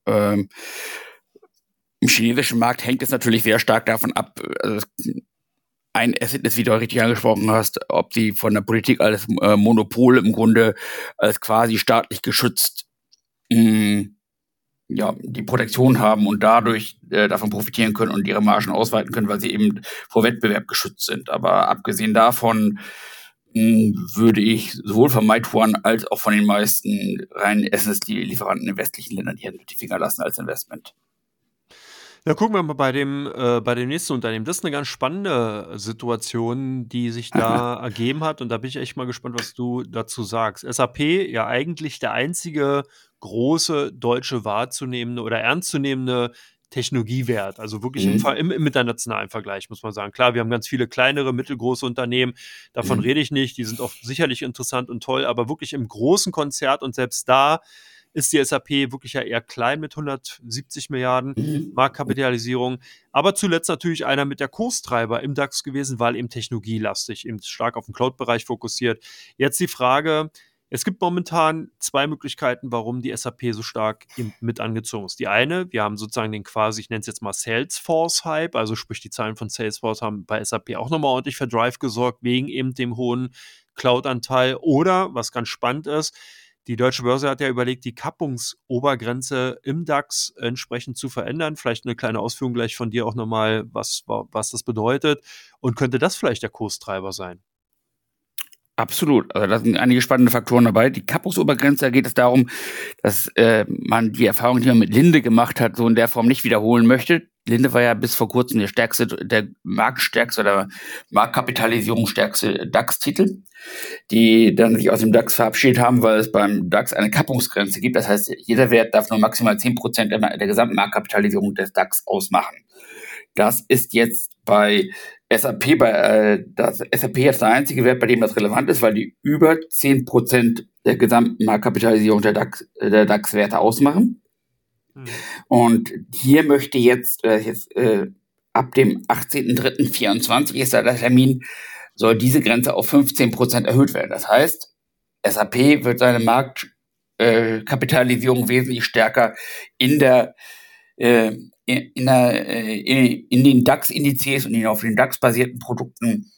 ähm, Im chinesischen Markt hängt es natürlich sehr stark davon ab, also ein Asset ist, wie du richtig angesprochen hast, ob sie von der Politik als äh, Monopol im Grunde als quasi staatlich geschützt mh, mm, ja, die Protektion haben und dadurch äh, davon profitieren können und ihre Margen ausweiten können, weil sie eben vor Wettbewerb geschützt sind. Aber abgesehen davon würde ich sowohl von MyTuan als auch von den meisten reinen SSD-Lieferanten in westlichen Ländern die Hände die Finger lassen als Investment. Ja, gucken wir mal bei dem, äh, bei dem nächsten Unternehmen. Das ist eine ganz spannende Situation, die sich da ergeben hat. Und da bin ich echt mal gespannt, was du dazu sagst. SAP, ja eigentlich der einzige große deutsche wahrzunehmende oder ernstzunehmende Technologiewert. Also wirklich mhm. im, im, internationalen Vergleich, muss man sagen. Klar, wir haben ganz viele kleinere, mittelgroße Unternehmen. Davon mhm. rede ich nicht. Die sind oft sicherlich interessant und toll, aber wirklich im großen Konzert und selbst da ist die SAP wirklich ja eher klein mit 170 Milliarden mhm. Marktkapitalisierung. Aber zuletzt natürlich einer mit der Kurstreiber im DAX gewesen, weil eben technologielastig, eben stark auf den Cloud-Bereich fokussiert. Jetzt die Frage, es gibt momentan zwei Möglichkeiten, warum die SAP so stark mit angezogen ist. Die eine, wir haben sozusagen den quasi, ich nenne es jetzt mal Salesforce-Hype, also sprich die Zahlen von Salesforce haben bei SAP auch nochmal ordentlich für Drive gesorgt, wegen eben dem hohen Cloud-Anteil. Oder, was ganz spannend ist, die deutsche Börse hat ja überlegt, die Kappungsobergrenze im DAX entsprechend zu verändern. Vielleicht eine kleine Ausführung gleich von dir auch nochmal, was, was das bedeutet. Und könnte das vielleicht der Kurstreiber sein? Absolut. Also da sind einige spannende Faktoren dabei. Die Kappungsobergrenze, da geht es darum, dass äh, man die Erfahrung, die man mit Linde gemacht hat, so in der Form nicht wiederholen möchte. Linde war ja bis vor kurzem der stärkste, der marktstärkste oder marktkapitalisierungsstärkste DAX-Titel, die dann sich aus dem DAX verabschiedet haben, weil es beim DAX eine Kappungsgrenze gibt. Das heißt, jeder Wert darf nur maximal zehn Prozent der, der gesamten Marktkapitalisierung des DAX ausmachen. Das ist jetzt bei SAP, bei, äh, das SAP jetzt der einzige Wert, bei dem das relevant ist, weil die über 10% der gesamten Marktkapitalisierung der DAX, der DAX-Werte ausmachen. Mhm. Und hier möchte jetzt, äh, jetzt äh, ab dem 18.03.24 ist da der Termin, soll diese Grenze auf 15% erhöht werden. Das heißt, SAP wird seine Marktkapitalisierung äh, wesentlich stärker in der äh, in, der, äh, in den DAX-Indizes und in auf den DAX-basierten Produkten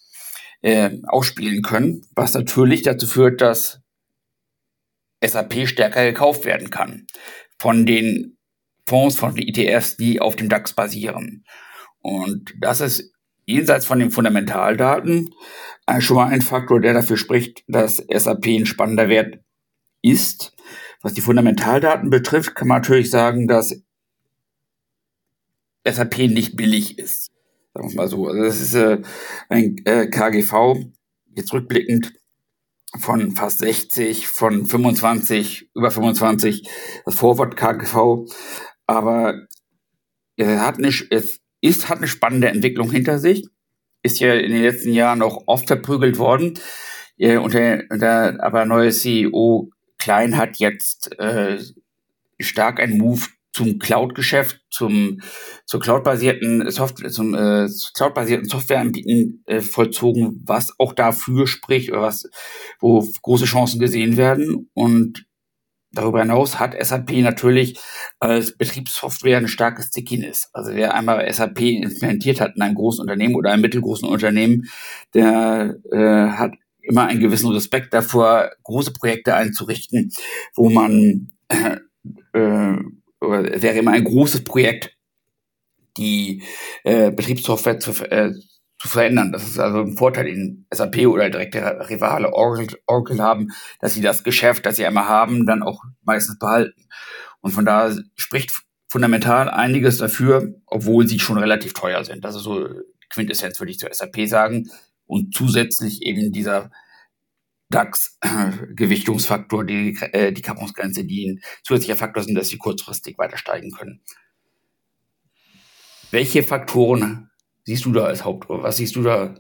äh, ausspielen können, was natürlich dazu führt, dass SAP stärker gekauft werden kann von den Fonds, von den ETFs, die auf dem DAX basieren. Und das ist jenseits von den Fundamentaldaten äh, schon mal ein Faktor, der dafür spricht, dass SAP ein spannender Wert ist. Was die Fundamentaldaten betrifft, kann man natürlich sagen, dass SAP nicht billig ist. Sagen wir mal so. Also das ist äh, ein äh, KGV, jetzt rückblickend, von fast 60, von 25, über 25, das Vorwort KGV. Aber es hat eine, es ist, hat eine spannende Entwicklung hinter sich. Ist ja in den letzten Jahren auch oft verprügelt worden. Äh, unter, unter, aber neue CEO Klein hat jetzt äh, stark einen Move zum Cloud-Geschäft, zum zur Cloud-basierten Software, zum äh, Cloud-basierten Softwareanbieten äh, vollzogen, was auch dafür spricht oder was, wo große Chancen gesehen werden. Und darüber hinaus hat SAP natürlich als Betriebssoftware eine starke Stickiness. Also wer einmal SAP implementiert hat in einem großen Unternehmen oder einem mittelgroßen Unternehmen, der äh, hat immer einen gewissen Respekt davor, große Projekte einzurichten, wo man äh, äh, wäre immer ein großes Projekt, die äh, Betriebssoftware zu, äh, zu verändern. Das ist also ein Vorteil, den SAP oder direkte Rivale Oracle, Oracle haben, dass sie das Geschäft, das sie einmal haben, dann auch meistens behalten. Und von daher spricht fundamental einiges dafür, obwohl sie schon relativ teuer sind. Das ist so Quintessenz, würde ich zur SAP sagen. Und zusätzlich eben dieser DAX-Gewichtungsfaktor, die, äh, Kappungsgrenze, die ein zusätzlicher Faktor sind, dass sie kurzfristig weiter steigen können. Welche Faktoren siehst du da als Haupt, was siehst du da,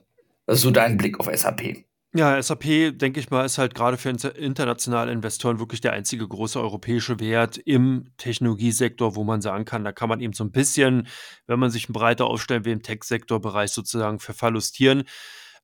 was ist so dein Blick auf SAP? Ja, SAP, denke ich mal, ist halt gerade für internationale Investoren wirklich der einzige große europäische Wert im Technologiesektor, wo man sagen kann, da kann man eben so ein bisschen, wenn man sich breiter aufstellen will, im Tech-Sektor-Bereich sozusagen verfallustieren.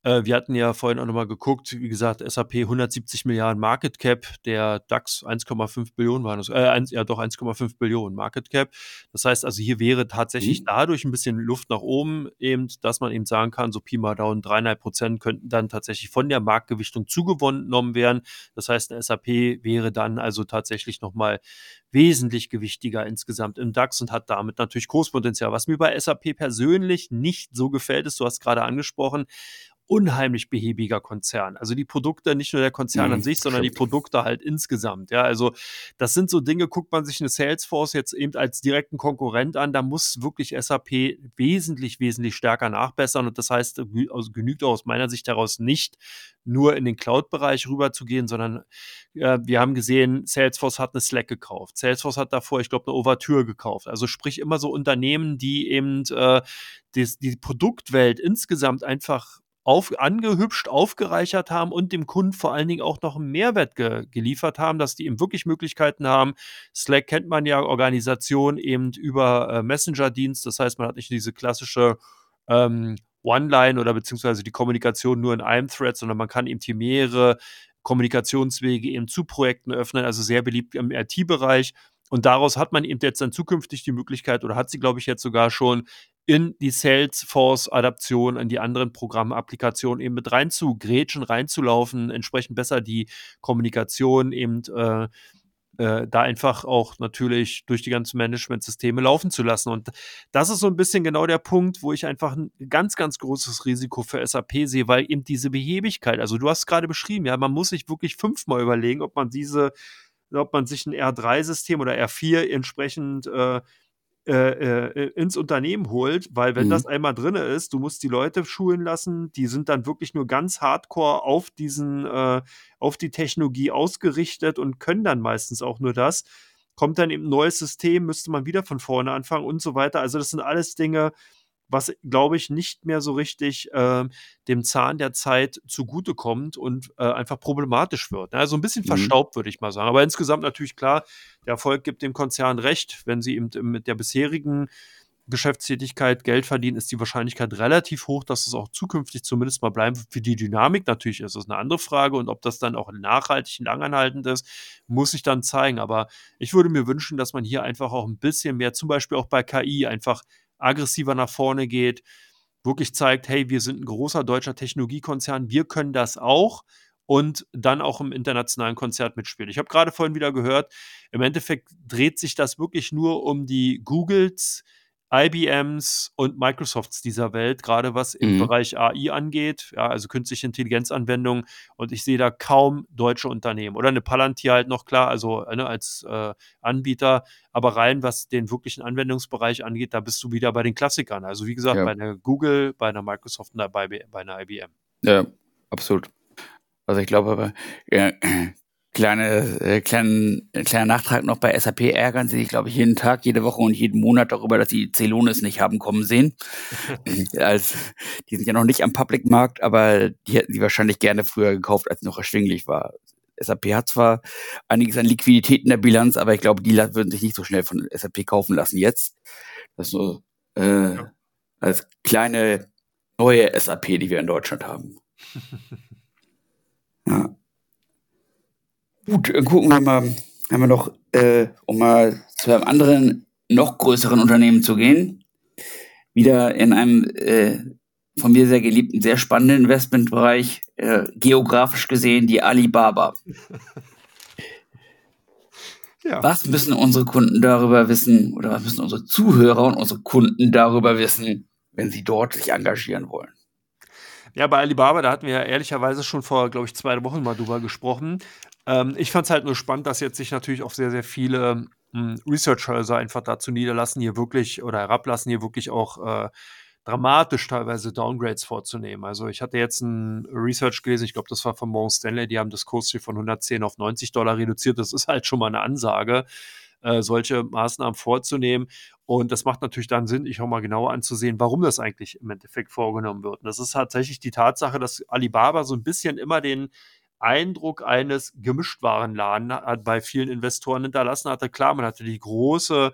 Äh, wir hatten ja vorhin auch nochmal geguckt, wie gesagt, SAP 170 Milliarden Market Cap, der DAX 1,5 Billionen waren das, äh, 1, ja doch 1,5 Billionen Market Cap. Das heißt also, hier wäre tatsächlich mhm. dadurch ein bisschen Luft nach oben, eben, dass man eben sagen kann, so Pi mal Daumen, dreieinhalb Prozent könnten dann tatsächlich von der Marktgewichtung zugewonnen werden. Das heißt, eine SAP wäre dann also tatsächlich nochmal wesentlich gewichtiger insgesamt im DAX und hat damit natürlich Großpotenzial. Was mir bei SAP persönlich nicht so gefällt, ist, du hast gerade angesprochen, unheimlich behäbiger Konzern. Also die Produkte, nicht nur der Konzern mhm, an sich, sondern stimmt. die Produkte halt insgesamt. Ja, also das sind so Dinge, guckt man sich eine Salesforce jetzt eben als direkten Konkurrent an, da muss wirklich SAP wesentlich, wesentlich stärker nachbessern. Und das heißt, genügt auch aus meiner Sicht heraus nicht, nur in den Cloud-Bereich rüberzugehen, sondern äh, wir haben gesehen, Salesforce hat eine Slack gekauft. Salesforce hat davor, ich glaube, eine Overture gekauft. Also sprich immer so Unternehmen, die eben äh, die, die Produktwelt insgesamt einfach auf, angehübscht, aufgereichert haben und dem Kunden vor allen Dingen auch noch einen Mehrwert ge geliefert haben, dass die eben wirklich Möglichkeiten haben. Slack kennt man ja, Organisation eben über äh, Messenger-Dienst. Das heißt, man hat nicht diese klassische ähm, One-Line oder beziehungsweise die Kommunikation nur in einem Thread, sondern man kann eben hier mehrere Kommunikationswege eben zu Projekten öffnen, also sehr beliebt im IT-Bereich. Und daraus hat man eben jetzt dann zukünftig die Möglichkeit oder hat sie, glaube ich, jetzt sogar schon in die Salesforce-Adaption, in die anderen Programmapplikationen eben mit reinzugrätschen, reinzulaufen, entsprechend besser die Kommunikation eben äh, äh, da einfach auch natürlich durch die ganzen Management-Systeme laufen zu lassen. Und das ist so ein bisschen genau der Punkt, wo ich einfach ein ganz, ganz großes Risiko für SAP sehe, weil eben diese Behebigkeit, also du hast es gerade beschrieben, ja, man muss sich wirklich fünfmal überlegen, ob man diese, ob man sich ein R3-System oder R4 entsprechend äh, äh, äh, ins Unternehmen holt, weil wenn mhm. das einmal drin ist, du musst die Leute schulen lassen, die sind dann wirklich nur ganz hardcore auf diesen, äh, auf die Technologie ausgerichtet und können dann meistens auch nur das. Kommt dann eben ein neues System, müsste man wieder von vorne anfangen und so weiter. Also das sind alles Dinge, was, glaube ich, nicht mehr so richtig äh, dem Zahn der Zeit zugutekommt und äh, einfach problematisch wird. Ne? Also ein bisschen mhm. verstaubt, würde ich mal sagen. Aber insgesamt natürlich klar, der Erfolg gibt dem Konzern recht. Wenn sie eben mit der bisherigen Geschäftstätigkeit Geld verdienen, ist die Wahrscheinlichkeit relativ hoch, dass es auch zukünftig zumindest mal bleiben wird. Für die Dynamik natürlich ist das eine andere Frage und ob das dann auch nachhaltig und langanhaltend ist, muss sich dann zeigen. Aber ich würde mir wünschen, dass man hier einfach auch ein bisschen mehr, zum Beispiel auch bei KI, einfach aggressiver nach vorne geht, wirklich zeigt, hey, wir sind ein großer deutscher Technologiekonzern, wir können das auch und dann auch im internationalen Konzert mitspielen. Ich habe gerade vorhin wieder gehört, im Endeffekt dreht sich das wirklich nur um die Googles, IBMs und Microsofts dieser Welt, gerade was im mhm. Bereich AI angeht, ja, also künstliche Intelligenzanwendungen. Und ich sehe da kaum deutsche Unternehmen. Oder eine Palantir halt noch klar, also ne, als äh, Anbieter. Aber rein, was den wirklichen Anwendungsbereich angeht, da bist du wieder bei den Klassikern. Also wie gesagt, ja. bei einer Google, bei einer Microsoft und bei, bei einer IBM. Ja, absolut. Also ich glaube aber, ja, Kleine, äh, kleinen, äh, kleiner Nachtrag noch bei SAP ärgern sie sich, glaube ich, jeden Tag, jede Woche und jeden Monat darüber, dass sie Celonis nicht haben kommen sehen. als, die sind ja noch nicht am Public-Markt, aber die hätten sie wahrscheinlich gerne früher gekauft, als noch erschwinglich war. SAP hat zwar einiges an Liquidität in der Bilanz, aber ich glaube, die würden sich nicht so schnell von SAP kaufen lassen jetzt. Das so äh, ja. als kleine neue SAP, die wir in Deutschland haben. ja. Gut, dann gucken wir mal, haben wir noch, äh, um mal zu einem anderen, noch größeren Unternehmen zu gehen. Wieder in einem äh, von mir sehr geliebten, sehr spannenden Investmentbereich, äh, geografisch gesehen, die Alibaba. Ja. Was müssen unsere Kunden darüber wissen oder was müssen unsere Zuhörer und unsere Kunden darüber wissen, wenn sie dort sich engagieren wollen? Ja, bei Alibaba, da hatten wir ja ehrlicherweise schon vor, glaube ich, zwei Wochen mal drüber gesprochen. Ähm, ich fand es halt nur spannend, dass jetzt sich natürlich auch sehr, sehr viele hm, Research-Häuser einfach dazu niederlassen, hier wirklich oder herablassen, hier wirklich auch äh, dramatisch teilweise Downgrades vorzunehmen. Also ich hatte jetzt ein Research gelesen, ich glaube, das war von Morgan Stanley, die haben das Kursziel von 110 auf 90 Dollar reduziert. Das ist halt schon mal eine Ansage, äh, solche Maßnahmen vorzunehmen. Und das macht natürlich dann Sinn, ich auch mal genauer anzusehen, warum das eigentlich im Endeffekt vorgenommen wird. Und das ist tatsächlich die Tatsache, dass Alibaba so ein bisschen immer den Eindruck eines Gemischtwarenladen hat bei vielen Investoren hinterlassen hatte. Klar, man hatte die große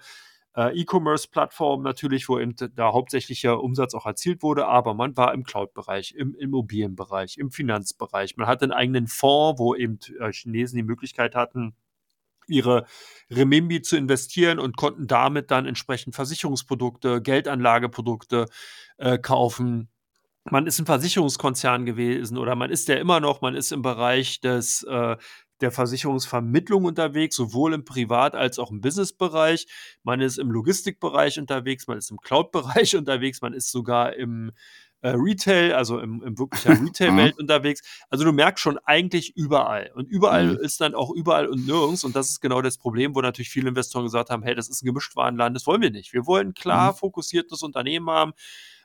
äh, E-Commerce-Plattform natürlich, wo eben da hauptsächlicher Umsatz auch erzielt wurde, aber man war im Cloud-Bereich, im Immobilienbereich, im Finanzbereich. Man hatte einen eigenen Fonds, wo eben äh, Chinesen die Möglichkeit hatten, ihre Remimbi zu investieren und konnten damit dann entsprechend Versicherungsprodukte, Geldanlageprodukte äh, kaufen. Man ist ein Versicherungskonzern gewesen oder man ist ja immer noch, man ist im Bereich des äh, der Versicherungsvermittlung unterwegs, sowohl im Privat- als auch im Businessbereich. Man ist im Logistikbereich unterwegs, man ist im Cloud-Bereich unterwegs, man ist sogar im äh, Retail, also im, im wirklichen Retail-Welt unterwegs. Also du merkst schon eigentlich überall. Und überall mhm. ist dann auch überall und nirgends. Und das ist genau das Problem, wo natürlich viele Investoren gesagt haben, hey, das ist ein Gemischtwarenland, das wollen wir nicht. Wir wollen klar mhm. fokussiertes Unternehmen haben.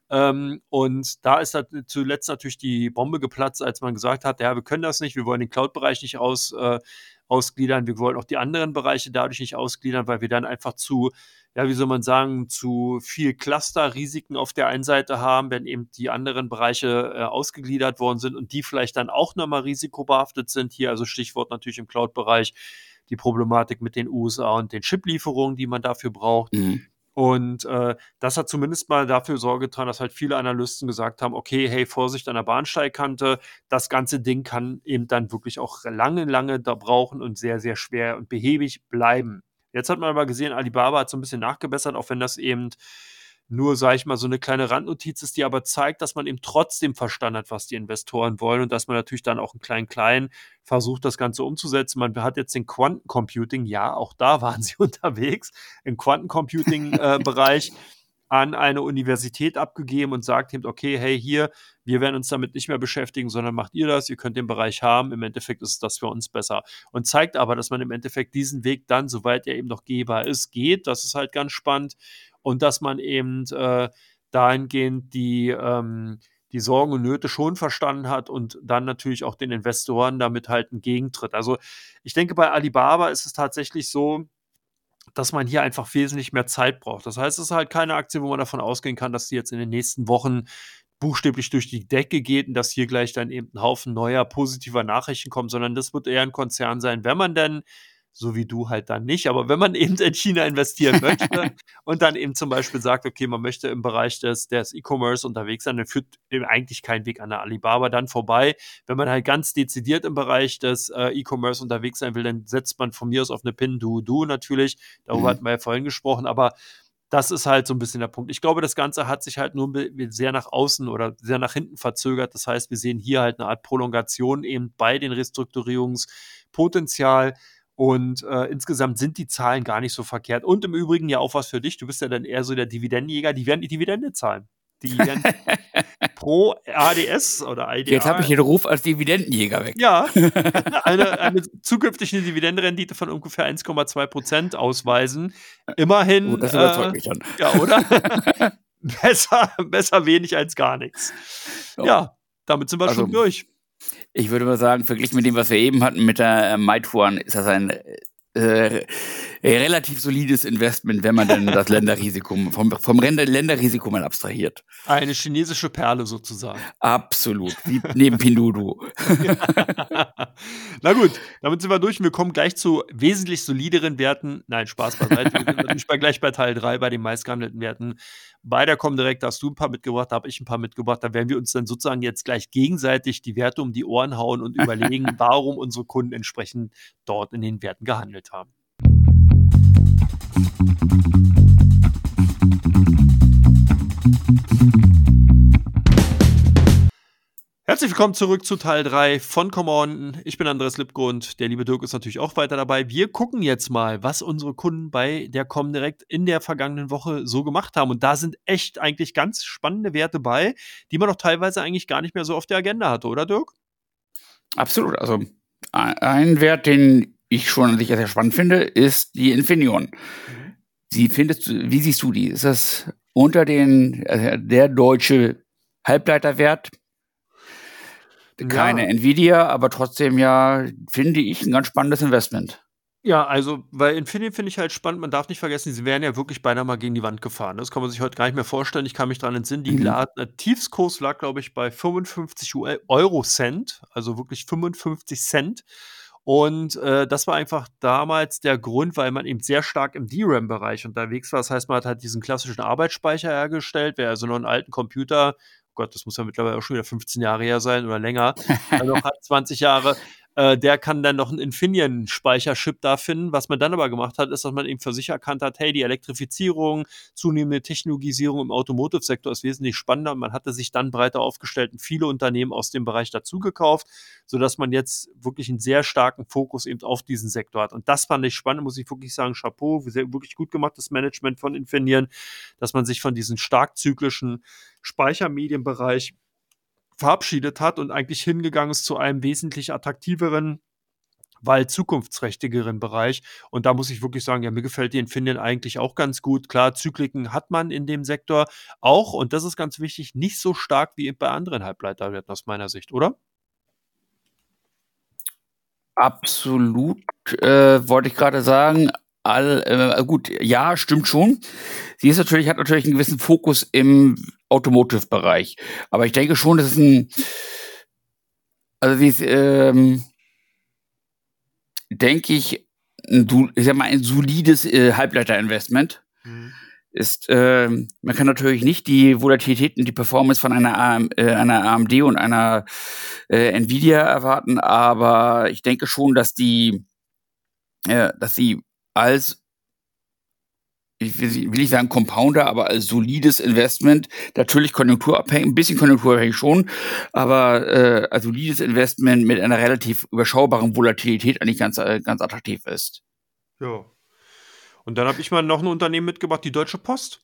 Ähm, und da ist halt zuletzt natürlich die Bombe geplatzt, als man gesagt hat, ja, wir können das nicht, wir wollen den Cloud-Bereich nicht aus, äh, ausgliedern, wir wollen auch die anderen Bereiche dadurch nicht ausgliedern, weil wir dann einfach zu, ja, wie soll man sagen, zu viel Cluster-Risiken auf der einen Seite haben, wenn eben die anderen Bereiche äh, ausgegliedert worden sind und die vielleicht dann auch nochmal risikobehaftet sind. Hier also Stichwort natürlich im Cloud-Bereich die Problematik mit den USA und den Chip-Lieferungen, die man dafür braucht. Mhm. Und äh, das hat zumindest mal dafür Sorge getragen, dass halt viele Analysten gesagt haben, okay, hey, Vorsicht an der Bahnsteigkante, das ganze Ding kann eben dann wirklich auch lange, lange da brauchen und sehr, sehr schwer und behäbig bleiben. Jetzt hat man aber gesehen, Alibaba hat so ein bisschen nachgebessert, auch wenn das eben nur, sage ich mal, so eine kleine Randnotiz ist, die aber zeigt, dass man eben trotzdem verstanden hat, was die Investoren wollen und dass man natürlich dann auch ein klein klein versucht, das Ganze umzusetzen. Man hat jetzt den Quantencomputing, ja, auch da waren sie unterwegs, im Quantencomputing-Bereich. Äh, an eine Universität abgegeben und sagt eben, okay, hey, hier, wir werden uns damit nicht mehr beschäftigen, sondern macht ihr das, ihr könnt den Bereich haben, im Endeffekt ist das für uns besser. Und zeigt aber, dass man im Endeffekt diesen Weg dann, soweit er eben noch gehbar ist, geht. Das ist halt ganz spannend und dass man eben äh, dahingehend die, ähm, die Sorgen und Nöte schon verstanden hat und dann natürlich auch den Investoren damit halt entgegentritt. Also ich denke, bei Alibaba ist es tatsächlich so, dass man hier einfach wesentlich mehr Zeit braucht. Das heißt, es ist halt keine Aktie, wo man davon ausgehen kann, dass die jetzt in den nächsten Wochen buchstäblich durch die Decke geht und dass hier gleich dann eben ein Haufen neuer positiver Nachrichten kommen, sondern das wird eher ein Konzern sein, wenn man denn so wie du halt dann nicht. Aber wenn man eben in China investieren möchte und dann eben zum Beispiel sagt, okay, man möchte im Bereich des, des E-Commerce unterwegs sein, dann führt eben eigentlich kein Weg an der Alibaba dann vorbei. Wenn man halt ganz dezidiert im Bereich des äh, E-Commerce unterwegs sein will, dann setzt man von mir aus auf eine Pin-Do-Do natürlich. Darüber mhm. hatten wir ja vorhin gesprochen, aber das ist halt so ein bisschen der Punkt. Ich glaube, das Ganze hat sich halt nur sehr nach außen oder sehr nach hinten verzögert. Das heißt, wir sehen hier halt eine Art Prolongation eben bei den Restrukturierungspotenzial. Und äh, insgesamt sind die Zahlen gar nicht so verkehrt. Und im Übrigen ja auch was für dich. Du bist ja dann eher so der Dividendenjäger. Die werden die Dividende zahlen. Die werden pro ADS oder IDA. Jetzt habe ich den Ruf als Dividendenjäger weg. Ja, eine, eine zukünftige Dividendenrendite von ungefähr 1,2 Prozent ausweisen. Immerhin. Oh, das überzeugt äh, mich dann. Ja, oder? besser, besser wenig als gar nichts. Ja, ja damit sind wir also, schon durch. Ich würde mal sagen, verglichen mit dem, was wir eben hatten mit der äh, One, ist das ein äh, relativ solides Investment, wenn man denn das Länderrisiko vom, vom Länderrisiko mal abstrahiert. Eine chinesische Perle sozusagen. Absolut, wie neben Pinduoduo. Na gut, damit sind wir durch. Wir kommen gleich zu wesentlich solideren Werten. Nein, Spaß beiseite. Wir sind natürlich bei, gleich bei Teil 3 bei den meistgehandelten Werten. Bei der Comdirect hast du ein paar mitgebracht, da habe ich ein paar mitgebracht. Da werden wir uns dann sozusagen jetzt gleich gegenseitig die Werte um die Ohren hauen und überlegen, warum unsere Kunden entsprechend dort in den Werten gehandelt haben. Herzlich willkommen zurück zu Teil 3 von Come On. Ich bin Andreas Lippgrund. Der liebe Dirk ist natürlich auch weiter dabei. Wir gucken jetzt mal, was unsere Kunden bei der Comdirect in der vergangenen Woche so gemacht haben. Und da sind echt eigentlich ganz spannende Werte bei, die man doch teilweise eigentlich gar nicht mehr so auf der Agenda hatte, oder Dirk? Absolut. Also ein Wert, den ich schon sicher sehr spannend finde, ist die Infineon. Mhm. Sie findest, wie siehst du die? Ist das unter den, also der deutsche Halbleiterwert? keine ja. Nvidia, aber trotzdem ja, finde ich, ein ganz spannendes Investment. Ja, also, weil Infinity finde ich halt spannend. Man darf nicht vergessen, sie wären ja wirklich beinahe mal gegen die Wand gefahren. Das kann man sich heute gar nicht mehr vorstellen. Ich kann mich daran entsinnen. Die mhm. Tiefskurs lag, glaube ich, bei 55 Euro Cent, also wirklich 55 Cent. Und äh, das war einfach damals der Grund, weil man eben sehr stark im DRAM-Bereich unterwegs war. Das heißt, man hat halt diesen klassischen Arbeitsspeicher hergestellt. Wer also noch einen alten Computer Gott, das muss ja mittlerweile auch schon wieder 15 Jahre her sein oder länger, also noch 20 Jahre, äh, der kann dann noch einen Infineon-Speicherchip da finden. Was man dann aber gemacht hat, ist, dass man eben für sich erkannt hat, hey, die Elektrifizierung, zunehmende Technologisierung im Automotive-Sektor ist wesentlich spannender. Man hatte sich dann breiter aufgestellt und viele Unternehmen aus dem Bereich dazugekauft, sodass man jetzt wirklich einen sehr starken Fokus eben auf diesen Sektor hat. Und das fand ich spannend, muss ich wirklich sagen, Chapeau, sehr, wirklich gut gemachtes Management von Infineon, dass man sich von diesen stark zyklischen Speichermedienbereich verabschiedet hat und eigentlich hingegangen ist zu einem wesentlich attraktiveren weil zukunftsträchtigeren Bereich. Und da muss ich wirklich sagen, ja, mir gefällt die Infineon eigentlich auch ganz gut. Klar, Zykliken hat man in dem Sektor auch, und das ist ganz wichtig, nicht so stark wie bei anderen Halbleiterwerten aus meiner Sicht, oder? Absolut, äh, wollte ich gerade sagen all, äh, gut, ja, stimmt schon. Sie ist natürlich, hat natürlich einen gewissen Fokus im Automotive-Bereich. Aber ich denke schon, das ist ein, also sie ist, ähm, denke ich, ein, ich sag mal, ein solides äh, Halbleiter-Investment. Mhm. Ist, äh, man kann natürlich nicht die Volatilität und die Performance von einer, AM, äh, einer AMD und einer äh, Nvidia erwarten, aber ich denke schon, dass die, äh, dass sie als ich will, will ich sagen Compounder, aber als solides Investment, natürlich konjunkturabhängig, ein bisschen konjunkturabhängig schon, aber äh, als solides Investment mit einer relativ überschaubaren Volatilität eigentlich ganz, äh, ganz attraktiv ist. Ja. Und dann habe ich mal noch ein Unternehmen mitgebracht, die Deutsche Post.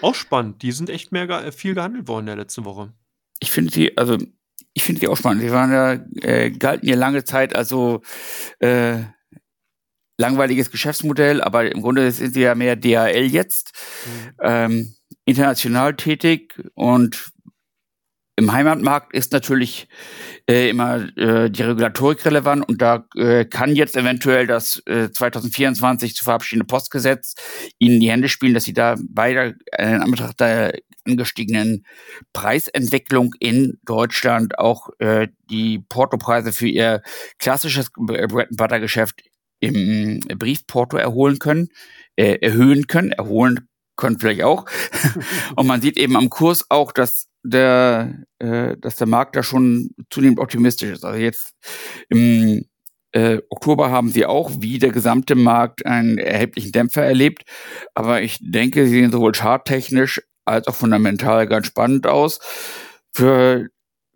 Auch spannend. Die sind echt mehr viel gehandelt worden in der letzten Woche. Ich finde die, also ich finde die auch spannend. Die waren ja, äh, galten ja lange Zeit, also äh, langweiliges Geschäftsmodell, aber im Grunde sind sie ja mehr DHL jetzt, mhm. ähm, international tätig und im Heimatmarkt ist natürlich äh, immer äh, die Regulatorik relevant und da äh, kann jetzt eventuell das äh, 2024 zu verabschiedende Postgesetz ihnen die Hände spielen, dass sie da bei äh, in Anbetracht der angestiegenen Preisentwicklung in Deutschland auch äh, die Portopreise für ihr klassisches Bread and Butter Geschäft im Briefporto erholen können, äh, erhöhen können, erholen können vielleicht auch. und man sieht eben am Kurs auch, dass der, äh, dass der Markt da schon zunehmend optimistisch ist. Also jetzt im äh, Oktober haben sie auch wie der gesamte Markt einen erheblichen Dämpfer erlebt. Aber ich denke, sie sehen sowohl charttechnisch als auch fundamental ganz spannend aus. Für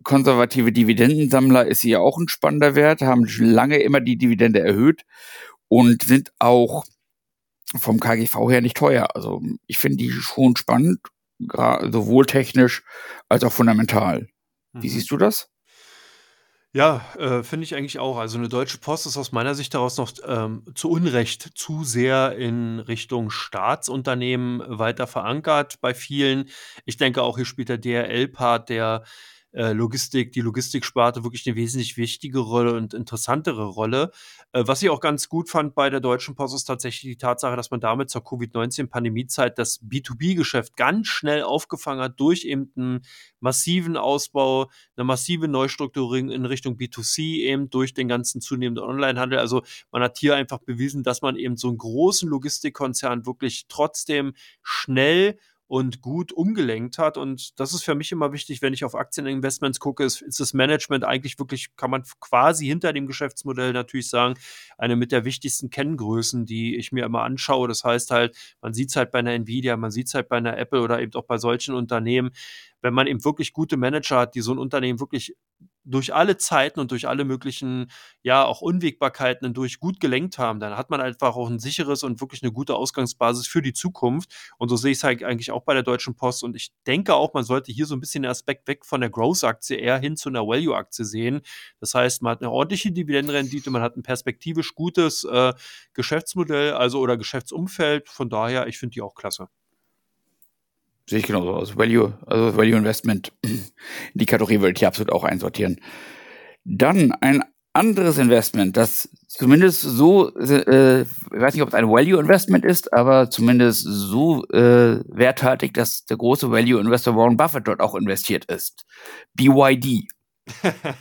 konservative Dividendensammler ist ja auch ein spannender Wert, haben lange immer die Dividende erhöht und sind auch vom KGV her nicht teuer. Also ich finde die schon spannend, sowohl technisch als auch fundamental. Wie mhm. siehst du das? Ja, äh, finde ich eigentlich auch. Also eine Deutsche Post ist aus meiner Sicht daraus noch ähm, zu Unrecht zu sehr in Richtung Staatsunternehmen weiter verankert bei vielen. Ich denke auch, hier spielt der DRL-Part, der äh, Logistik, die Logistiksparte wirklich eine wesentlich wichtige Rolle und interessantere Rolle. Äh, was ich auch ganz gut fand bei der Deutschen Post ist tatsächlich die Tatsache, dass man damit zur Covid-19-Pandemiezeit das B2B-Geschäft ganz schnell aufgefangen hat durch eben einen massiven Ausbau, eine massive Neustrukturierung in Richtung B2C eben durch den ganzen zunehmenden Onlinehandel. Also man hat hier einfach bewiesen, dass man eben so einen großen Logistikkonzern wirklich trotzdem schnell und gut umgelenkt hat. Und das ist für mich immer wichtig, wenn ich auf Aktieninvestments gucke, ist, ist das Management eigentlich wirklich, kann man quasi hinter dem Geschäftsmodell natürlich sagen, eine mit der wichtigsten Kenngrößen, die ich mir immer anschaue. Das heißt halt, man sieht es halt bei einer Nvidia, man sieht es halt bei einer Apple oder eben auch bei solchen Unternehmen, wenn man eben wirklich gute Manager hat, die so ein Unternehmen wirklich durch alle Zeiten und durch alle möglichen, ja, auch Unwägbarkeiten hindurch gut gelenkt haben, dann hat man einfach auch ein sicheres und wirklich eine gute Ausgangsbasis für die Zukunft. Und so sehe ich es halt eigentlich auch bei der Deutschen Post. Und ich denke auch, man sollte hier so ein bisschen den Aspekt weg von der Growth-Aktie eher hin zu einer Value-Aktie sehen. Das heißt, man hat eine ordentliche Dividendenrendite, man hat ein perspektivisch gutes äh, Geschäftsmodell, also oder Geschäftsumfeld. Von daher, ich finde die auch klasse. Sehe ich genauso aus. Value, also Value Investment. Die Kategorie würde ich absolut auch einsortieren. Dann ein anderes Investment, das zumindest so, äh, ich weiß nicht, ob es ein Value Investment ist, aber zumindest so äh, werthaltig, dass der große Value Investor Warren Buffett dort auch investiert ist. BYD. ja,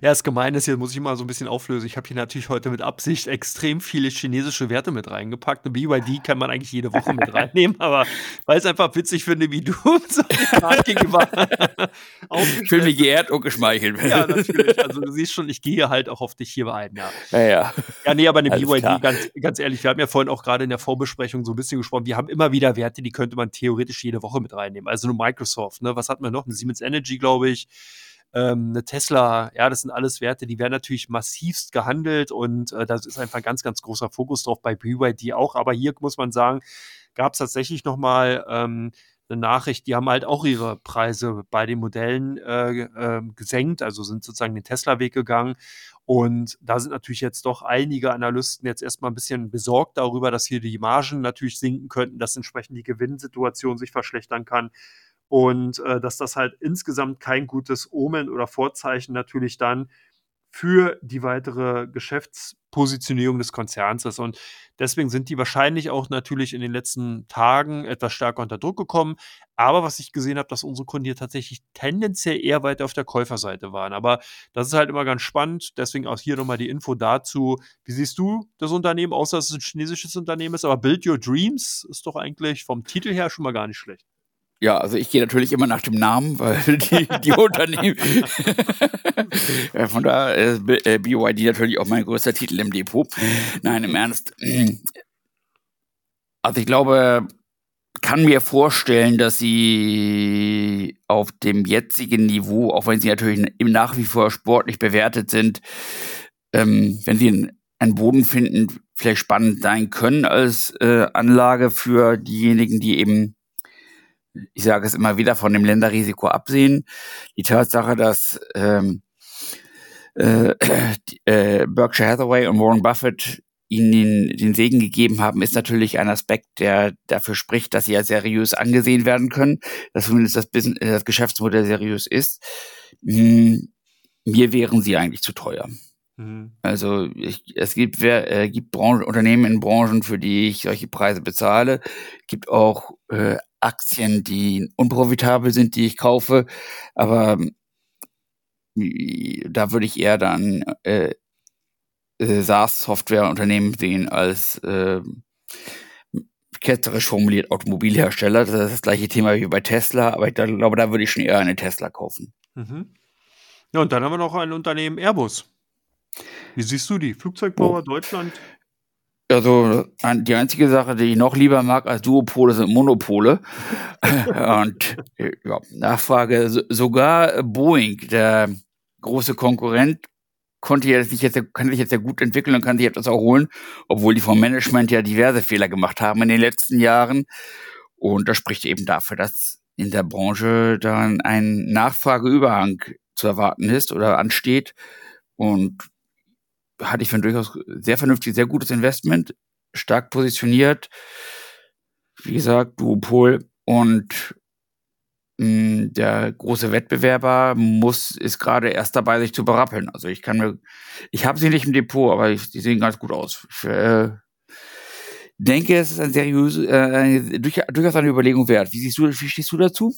das Gemeine ist, hier muss ich mal so ein bisschen auflösen. Ich habe hier natürlich heute mit Absicht extrem viele chinesische Werte mit reingepackt. Eine BYD kann man eigentlich jede Woche mit reinnehmen, aber weil es einfach witzig finde, wie du so gegenüber Ich fühle mich geehrt und geschmeichelt. Ja, natürlich. Also du siehst schon, ich gehe halt auch auf dich hier ein, ja. Ja, ja. Ja, nee, aber eine Alles BYD, ganz, ganz ehrlich, wir haben ja vorhin auch gerade in der Vorbesprechung so ein bisschen gesprochen, wir haben immer wieder Werte, die könnte man theoretisch jede Woche mit reinnehmen. Also eine Microsoft, ne? Was hat man noch? Eine Siemens Energy, glaube ich ähm, eine Tesla, ja, das sind alles Werte, die werden natürlich massivst gehandelt und äh, da ist einfach ganz, ganz großer Fokus drauf bei BYD auch. Aber hier muss man sagen, gab es tatsächlich nochmal ähm, eine Nachricht, die haben halt auch ihre Preise bei den Modellen äh, äh, gesenkt, also sind sozusagen den Tesla-Weg gegangen. Und da sind natürlich jetzt doch einige Analysten jetzt erstmal ein bisschen besorgt darüber, dass hier die Margen natürlich sinken könnten, dass entsprechend die Gewinnsituation sich verschlechtern kann und äh, dass das halt insgesamt kein gutes Omen oder Vorzeichen natürlich dann für die weitere Geschäftspositionierung des Konzerns ist. Und deswegen sind die wahrscheinlich auch natürlich in den letzten Tagen etwas stärker unter Druck gekommen. Aber was ich gesehen habe, dass unsere Kunden hier tatsächlich tendenziell eher weiter auf der Käuferseite waren. Aber das ist halt immer ganz spannend. Deswegen auch hier nochmal die Info dazu. Wie siehst du das Unternehmen, außer dass es ein chinesisches Unternehmen ist? Aber Build Your Dreams ist doch eigentlich vom Titel her schon mal gar nicht schlecht. Ja, also ich gehe natürlich immer nach dem Namen, weil die, die Unternehmen. Von da ist äh, BYD natürlich auch mein größter Titel im Depot. Nein, im Ernst. Also ich glaube, kann mir vorstellen, dass sie auf dem jetzigen Niveau, auch wenn sie natürlich nach wie vor sportlich bewertet sind, ähm, wenn sie einen Boden finden, vielleicht spannend sein können als äh, Anlage für diejenigen, die eben ich sage es immer wieder, von dem Länderrisiko absehen. Die Tatsache, dass ähm, äh, äh, Berkshire Hathaway und Warren Buffett ihnen den, den Segen gegeben haben, ist natürlich ein Aspekt, der dafür spricht, dass sie ja seriös angesehen werden können, dass zumindest das, Business, das Geschäftsmodell seriös ist. Hm, mir wären sie eigentlich zu teuer. Mhm. Also ich, es gibt, äh, gibt Branchen, Unternehmen in Branchen, für die ich solche Preise bezahle. gibt auch äh, Aktien, die unprofitabel sind, die ich kaufe. Aber äh, da würde ich eher dann äh, äh, SaaS-Software-Unternehmen sehen als äh, ketzerisch formuliert Automobilhersteller. Das ist das gleiche Thema wie bei Tesla, aber ich glaube, da würde ich schon eher eine Tesla kaufen. Mhm. Ja, und dann haben wir noch ein Unternehmen Airbus. Wie siehst du die? Flugzeugbauer oh. Deutschland? Also die einzige Sache, die ich noch lieber mag als Duopole, sind Monopole. Und ja, Nachfrage, sogar Boeing, der große Konkurrent, konnte sich jetzt, kann sich jetzt sehr gut entwickeln und kann sich etwas erholen, obwohl die vom Management ja diverse Fehler gemacht haben in den letzten Jahren. Und das spricht eben dafür, dass in der Branche dann ein Nachfrageüberhang zu erwarten ist oder ansteht. Und hatte ich für ein durchaus sehr vernünftig, sehr gutes Investment, stark positioniert. Wie gesagt, Duopol und mh, hm, der große Wettbewerber muss, ist gerade erst dabei, sich zu berappeln. Also ich kann mir, ich habe sie nicht im Depot, aber ich, die sehen ganz gut aus. Ich äh, denke, es ist ein seriös, äh, durchaus eine Überlegung wert. Wie siehst du, wie stehst du dazu?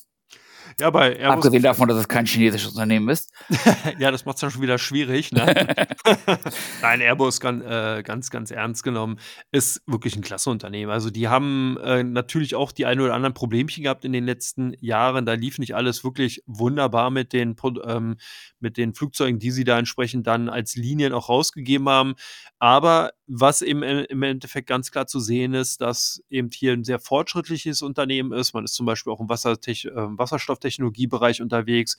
Ja, bei Airbus Abgesehen davon, dass es kein chinesisches Unternehmen ist. ja, das macht es dann schon wieder schwierig. Ne? Nein, Airbus ganz, äh, ganz, ganz ernst genommen ist wirklich ein klasse Unternehmen. Also die haben äh, natürlich auch die ein oder anderen Problemchen gehabt in den letzten Jahren. Da lief nicht alles wirklich wunderbar mit den, ähm, mit den Flugzeugen, die sie da entsprechend dann als Linien auch rausgegeben haben. Aber was eben im Endeffekt ganz klar zu sehen ist, dass eben hier ein sehr fortschrittliches Unternehmen ist. Man ist zum Beispiel auch im Wassertech äh, Wasserstofftechnologiebereich unterwegs.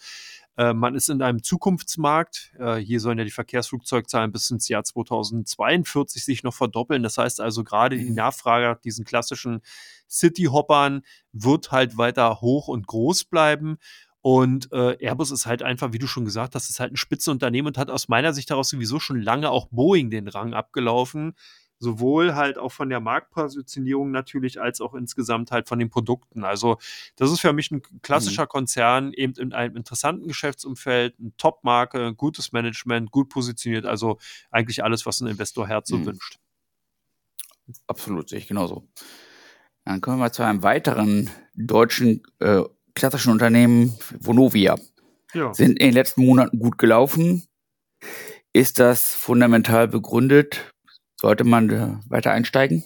Äh, man ist in einem Zukunftsmarkt. Äh, hier sollen ja die Verkehrsflugzeugzahlen bis ins Jahr 2042 sich noch verdoppeln. Das heißt also, gerade die mhm. Nachfrage nach diesen klassischen City-Hoppern wird halt weiter hoch und groß bleiben. Und äh, Airbus ist halt einfach, wie du schon gesagt hast, ist halt ein Spitzenunternehmen und hat aus meiner Sicht daraus sowieso schon lange auch Boeing den Rang abgelaufen. Sowohl halt auch von der Marktpositionierung natürlich, als auch insgesamt halt von den Produkten. Also, das ist für mich ein klassischer mhm. Konzern, eben in einem interessanten Geschäftsumfeld, eine Top-Marke, gutes Management, gut positioniert. Also eigentlich alles, was ein Investorherz so mhm. wünscht. Absolut, sehe ich genauso. Dann kommen wir zu einem weiteren deutschen äh, klassischen Unternehmen Vonovia ja. sind in den letzten Monaten gut gelaufen. Ist das fundamental begründet? Sollte man weiter einsteigen?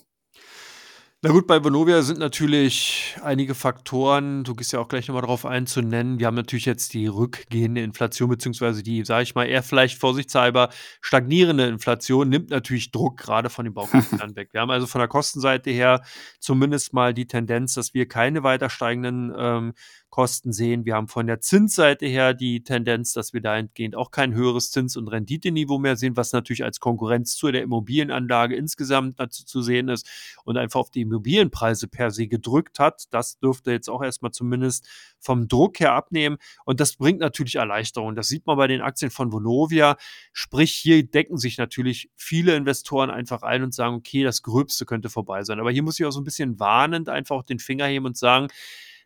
Na gut, bei Vonovia sind natürlich einige Faktoren, du gehst ja auch gleich nochmal drauf ein, zu nennen. Wir haben natürlich jetzt die rückgehende Inflation, beziehungsweise die, sage ich mal, eher vielleicht vorsichtshalber stagnierende Inflation, nimmt natürlich Druck gerade von den Baukonzernen weg. Wir haben also von der Kostenseite her zumindest mal die Tendenz, dass wir keine weiter steigenden ähm, Kosten sehen. Wir haben von der Zinsseite her die Tendenz, dass wir dahingehend auch kein höheres Zins- und Renditeniveau mehr sehen, was natürlich als Konkurrenz zu der Immobilienanlage insgesamt dazu zu sehen ist und einfach auf die Immobilienpreise per se gedrückt hat. Das dürfte jetzt auch erstmal zumindest vom Druck her abnehmen und das bringt natürlich Erleichterung. Das sieht man bei den Aktien von Vonovia. Sprich, hier decken sich natürlich viele Investoren einfach ein und sagen, okay, das Gröbste könnte vorbei sein. Aber hier muss ich auch so ein bisschen warnend einfach den Finger heben und sagen,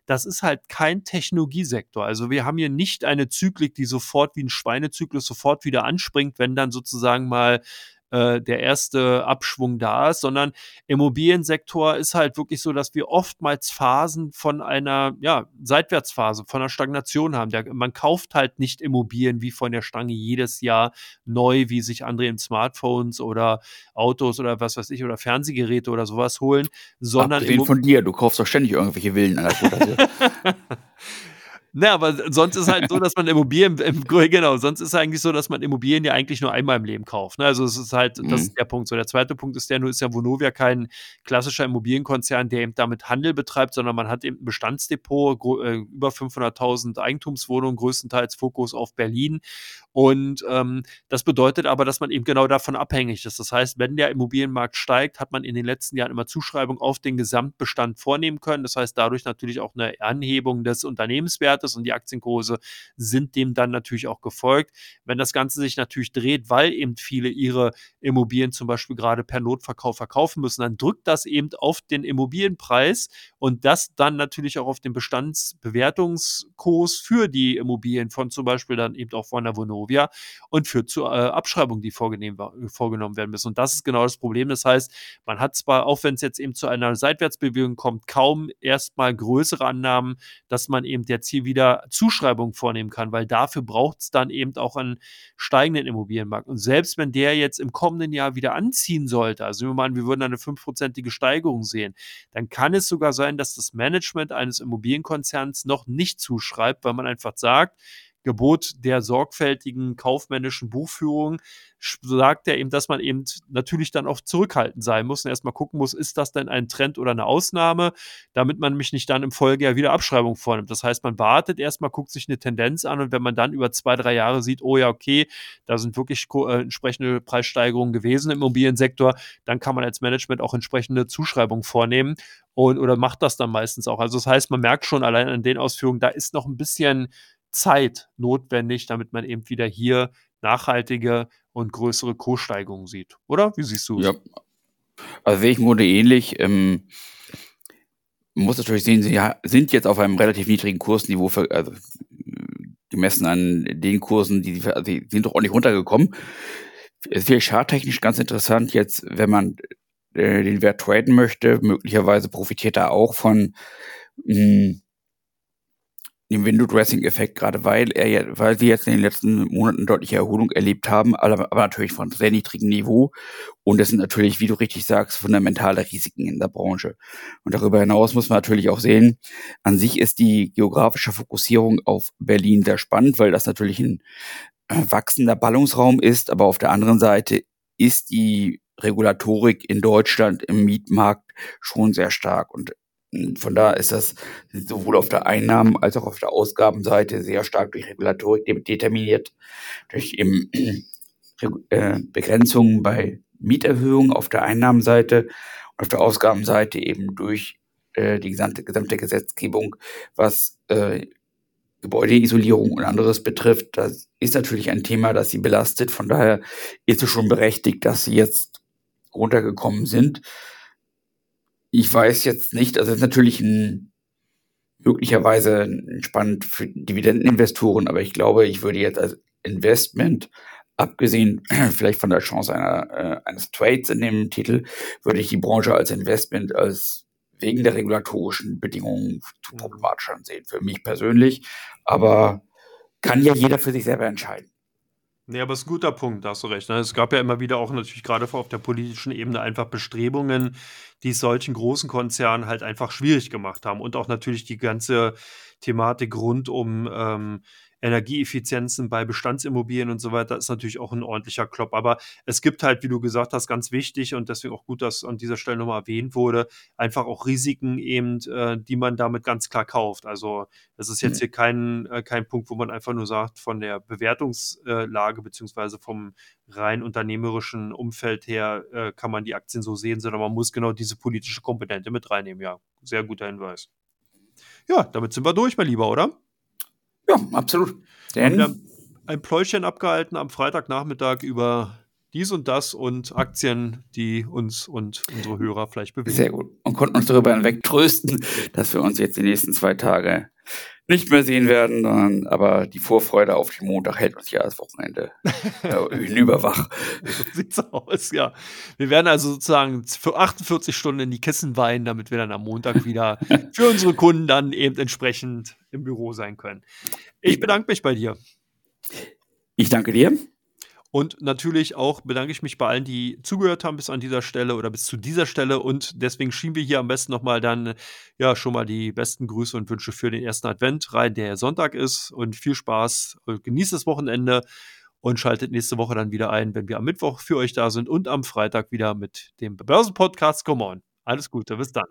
das ist halt kein Technologiesektor. Also wir haben hier nicht eine Zyklik, die sofort wie ein Schweinezyklus sofort wieder anspringt, wenn dann sozusagen mal äh, der erste Abschwung da ist, sondern Immobiliensektor ist halt wirklich so, dass wir oftmals Phasen von einer ja, Seitwärtsphase, von einer Stagnation haben. Der, man kauft halt nicht Immobilien wie von der Stange jedes Jahr neu, wie sich andere in Smartphones oder Autos oder was weiß ich oder Fernsehgeräte oder sowas holen, sondern Abgesehen von dir, du kaufst doch ständig irgendwelche Villen an der Ne, aber sonst ist halt so, dass man Immobilien, genau, sonst ist es eigentlich so, dass man Immobilien ja eigentlich nur einmal im Leben kauft. Ne? Also es ist halt, mhm. das ist der Punkt. So, der zweite Punkt ist der, nur ist ja Vonovia kein klassischer Immobilienkonzern, der eben damit Handel betreibt, sondern man hat eben ein Bestandsdepot, äh, über 500.000 Eigentumswohnungen, größtenteils Fokus auf Berlin. Und ähm, das bedeutet aber, dass man eben genau davon abhängig ist. Das heißt, wenn der Immobilienmarkt steigt, hat man in den letzten Jahren immer Zuschreibung auf den Gesamtbestand vornehmen können. Das heißt, dadurch natürlich auch eine Anhebung des Unternehmenswertes ist und die Aktienkurse sind dem dann natürlich auch gefolgt. Wenn das Ganze sich natürlich dreht, weil eben viele ihre Immobilien zum Beispiel gerade per Notverkauf verkaufen müssen, dann drückt das eben auf den Immobilienpreis und das dann natürlich auch auf den Bestandsbewertungskurs für die Immobilien von zum Beispiel dann eben auch von der Vonovia und führt zu äh, Abschreibungen, die vorgenommen werden müssen. Und das ist genau das Problem. Das heißt, man hat zwar, auch wenn es jetzt eben zu einer Seitwärtsbewegung kommt, kaum erstmal größere Annahmen, dass man eben jetzt hier wieder wieder Zuschreibungen vornehmen kann, weil dafür braucht es dann eben auch einen steigenden Immobilienmarkt. Und selbst wenn der jetzt im kommenden Jahr wieder anziehen sollte, also wir meinen, wir würden eine fünfprozentige Steigerung sehen, dann kann es sogar sein, dass das Management eines Immobilienkonzerns noch nicht zuschreibt, weil man einfach sagt, Gebot der sorgfältigen kaufmännischen Buchführung sagt er eben, dass man eben natürlich dann auch zurückhaltend sein muss und erstmal gucken muss, ist das denn ein Trend oder eine Ausnahme, damit man mich nicht dann im Folgejahr wieder Abschreibung vornimmt. Das heißt, man wartet erstmal, guckt sich eine Tendenz an und wenn man dann über zwei, drei Jahre sieht, oh ja, okay, da sind wirklich äh, entsprechende Preissteigerungen gewesen im Immobiliensektor, dann kann man als Management auch entsprechende Zuschreibungen vornehmen und oder macht das dann meistens auch. Also das heißt, man merkt schon allein an den Ausführungen, da ist noch ein bisschen Zeit notwendig, damit man eben wieder hier nachhaltige und größere Kurssteigerungen sieht. Oder? Wie siehst du es? Ja. Also sehe ich im ähnlich. Ähm, muss natürlich sehen, sie sind jetzt auf einem relativ niedrigen Kursniveau, für, also gemessen an den Kursen, die, also die sind doch ordentlich runtergekommen. Es wäre charttechnisch ganz interessant jetzt, wenn man äh, den Wert traden möchte, möglicherweise profitiert er auch von mh, dem Window-Dressing-Effekt, gerade weil er weil sie jetzt in den letzten Monaten deutliche Erholung erlebt haben, aber, aber natürlich von sehr niedrigem Niveau. Und das sind natürlich, wie du richtig sagst, fundamentale Risiken in der Branche. Und darüber hinaus muss man natürlich auch sehen, an sich ist die geografische Fokussierung auf Berlin sehr spannend, weil das natürlich ein äh, wachsender Ballungsraum ist, aber auf der anderen Seite ist die Regulatorik in Deutschland im Mietmarkt schon sehr stark. Und von da ist das sowohl auf der Einnahmen- als auch auf der Ausgabenseite sehr stark durch Regulatorik determiniert, durch eben äh, Begrenzungen bei Mieterhöhungen auf der Einnahmenseite und auf der Ausgabenseite eben durch äh, die gesamte, gesamte Gesetzgebung, was äh, Gebäudeisolierung und anderes betrifft. Das ist natürlich ein Thema, das sie belastet. Von daher ist es schon berechtigt, dass sie jetzt runtergekommen sind. Ich weiß jetzt nicht, also es ist natürlich ein, möglicherweise spannend für Dividendeninvestoren, aber ich glaube, ich würde jetzt als Investment, abgesehen vielleicht von der Chance einer, äh, eines Trades in dem Titel, würde ich die Branche als Investment als wegen der regulatorischen Bedingungen zu problematisch ansehen, für mich persönlich. Aber kann ja jeder für sich selber entscheiden. Nee, aber es ist ein guter Punkt, da hast du recht. Ne? Es gab ja immer wieder auch natürlich gerade auf der politischen Ebene einfach Bestrebungen, die es solchen großen Konzernen halt einfach schwierig gemacht haben. Und auch natürlich die ganze Thematik rund um ähm, Energieeffizienzen bei Bestandsimmobilien und so weiter ist natürlich auch ein ordentlicher Klopp. Aber es gibt halt, wie du gesagt hast, ganz wichtig und deswegen auch gut, dass an dieser Stelle nochmal erwähnt wurde, einfach auch Risiken eben, äh, die man damit ganz klar kauft. Also das ist jetzt hier kein, äh, kein Punkt, wo man einfach nur sagt, von der Bewertungslage beziehungsweise vom rein unternehmerischen Umfeld her äh, kann man die Aktien so sehen, sondern man muss genau diese politische Komponente mit reinnehmen. Ja, sehr guter Hinweis. Ja, damit sind wir durch, mein Lieber, oder? Ja, absolut. Denn wir haben ein Pläuschen abgehalten am Freitagnachmittag über dies und das und Aktien, die uns und unsere Hörer vielleicht bewegen. Sehr gut. Und konnten uns darüber hinweg trösten, dass wir uns jetzt die nächsten zwei Tage nicht mehr sehen werden, sondern, aber die Vorfreude auf den Montag hält uns ja das Wochenende äh, hinüberwach. so sieht's aus, ja. Wir werden also sozusagen für 48 Stunden in die Kissen weinen, damit wir dann am Montag wieder für unsere Kunden dann eben entsprechend im Büro sein können. Ich bedanke mich bei dir. Ich danke dir. Und natürlich auch bedanke ich mich bei allen, die zugehört haben bis an dieser Stelle oder bis zu dieser Stelle. Und deswegen schieben wir hier am besten nochmal dann ja schon mal die besten Grüße und Wünsche für den ersten Advent rein, der Sonntag ist. Und viel Spaß, genießt das Wochenende und schaltet nächste Woche dann wieder ein, wenn wir am Mittwoch für euch da sind und am Freitag wieder mit dem Börsenpodcast. Come on. Alles Gute, bis dann.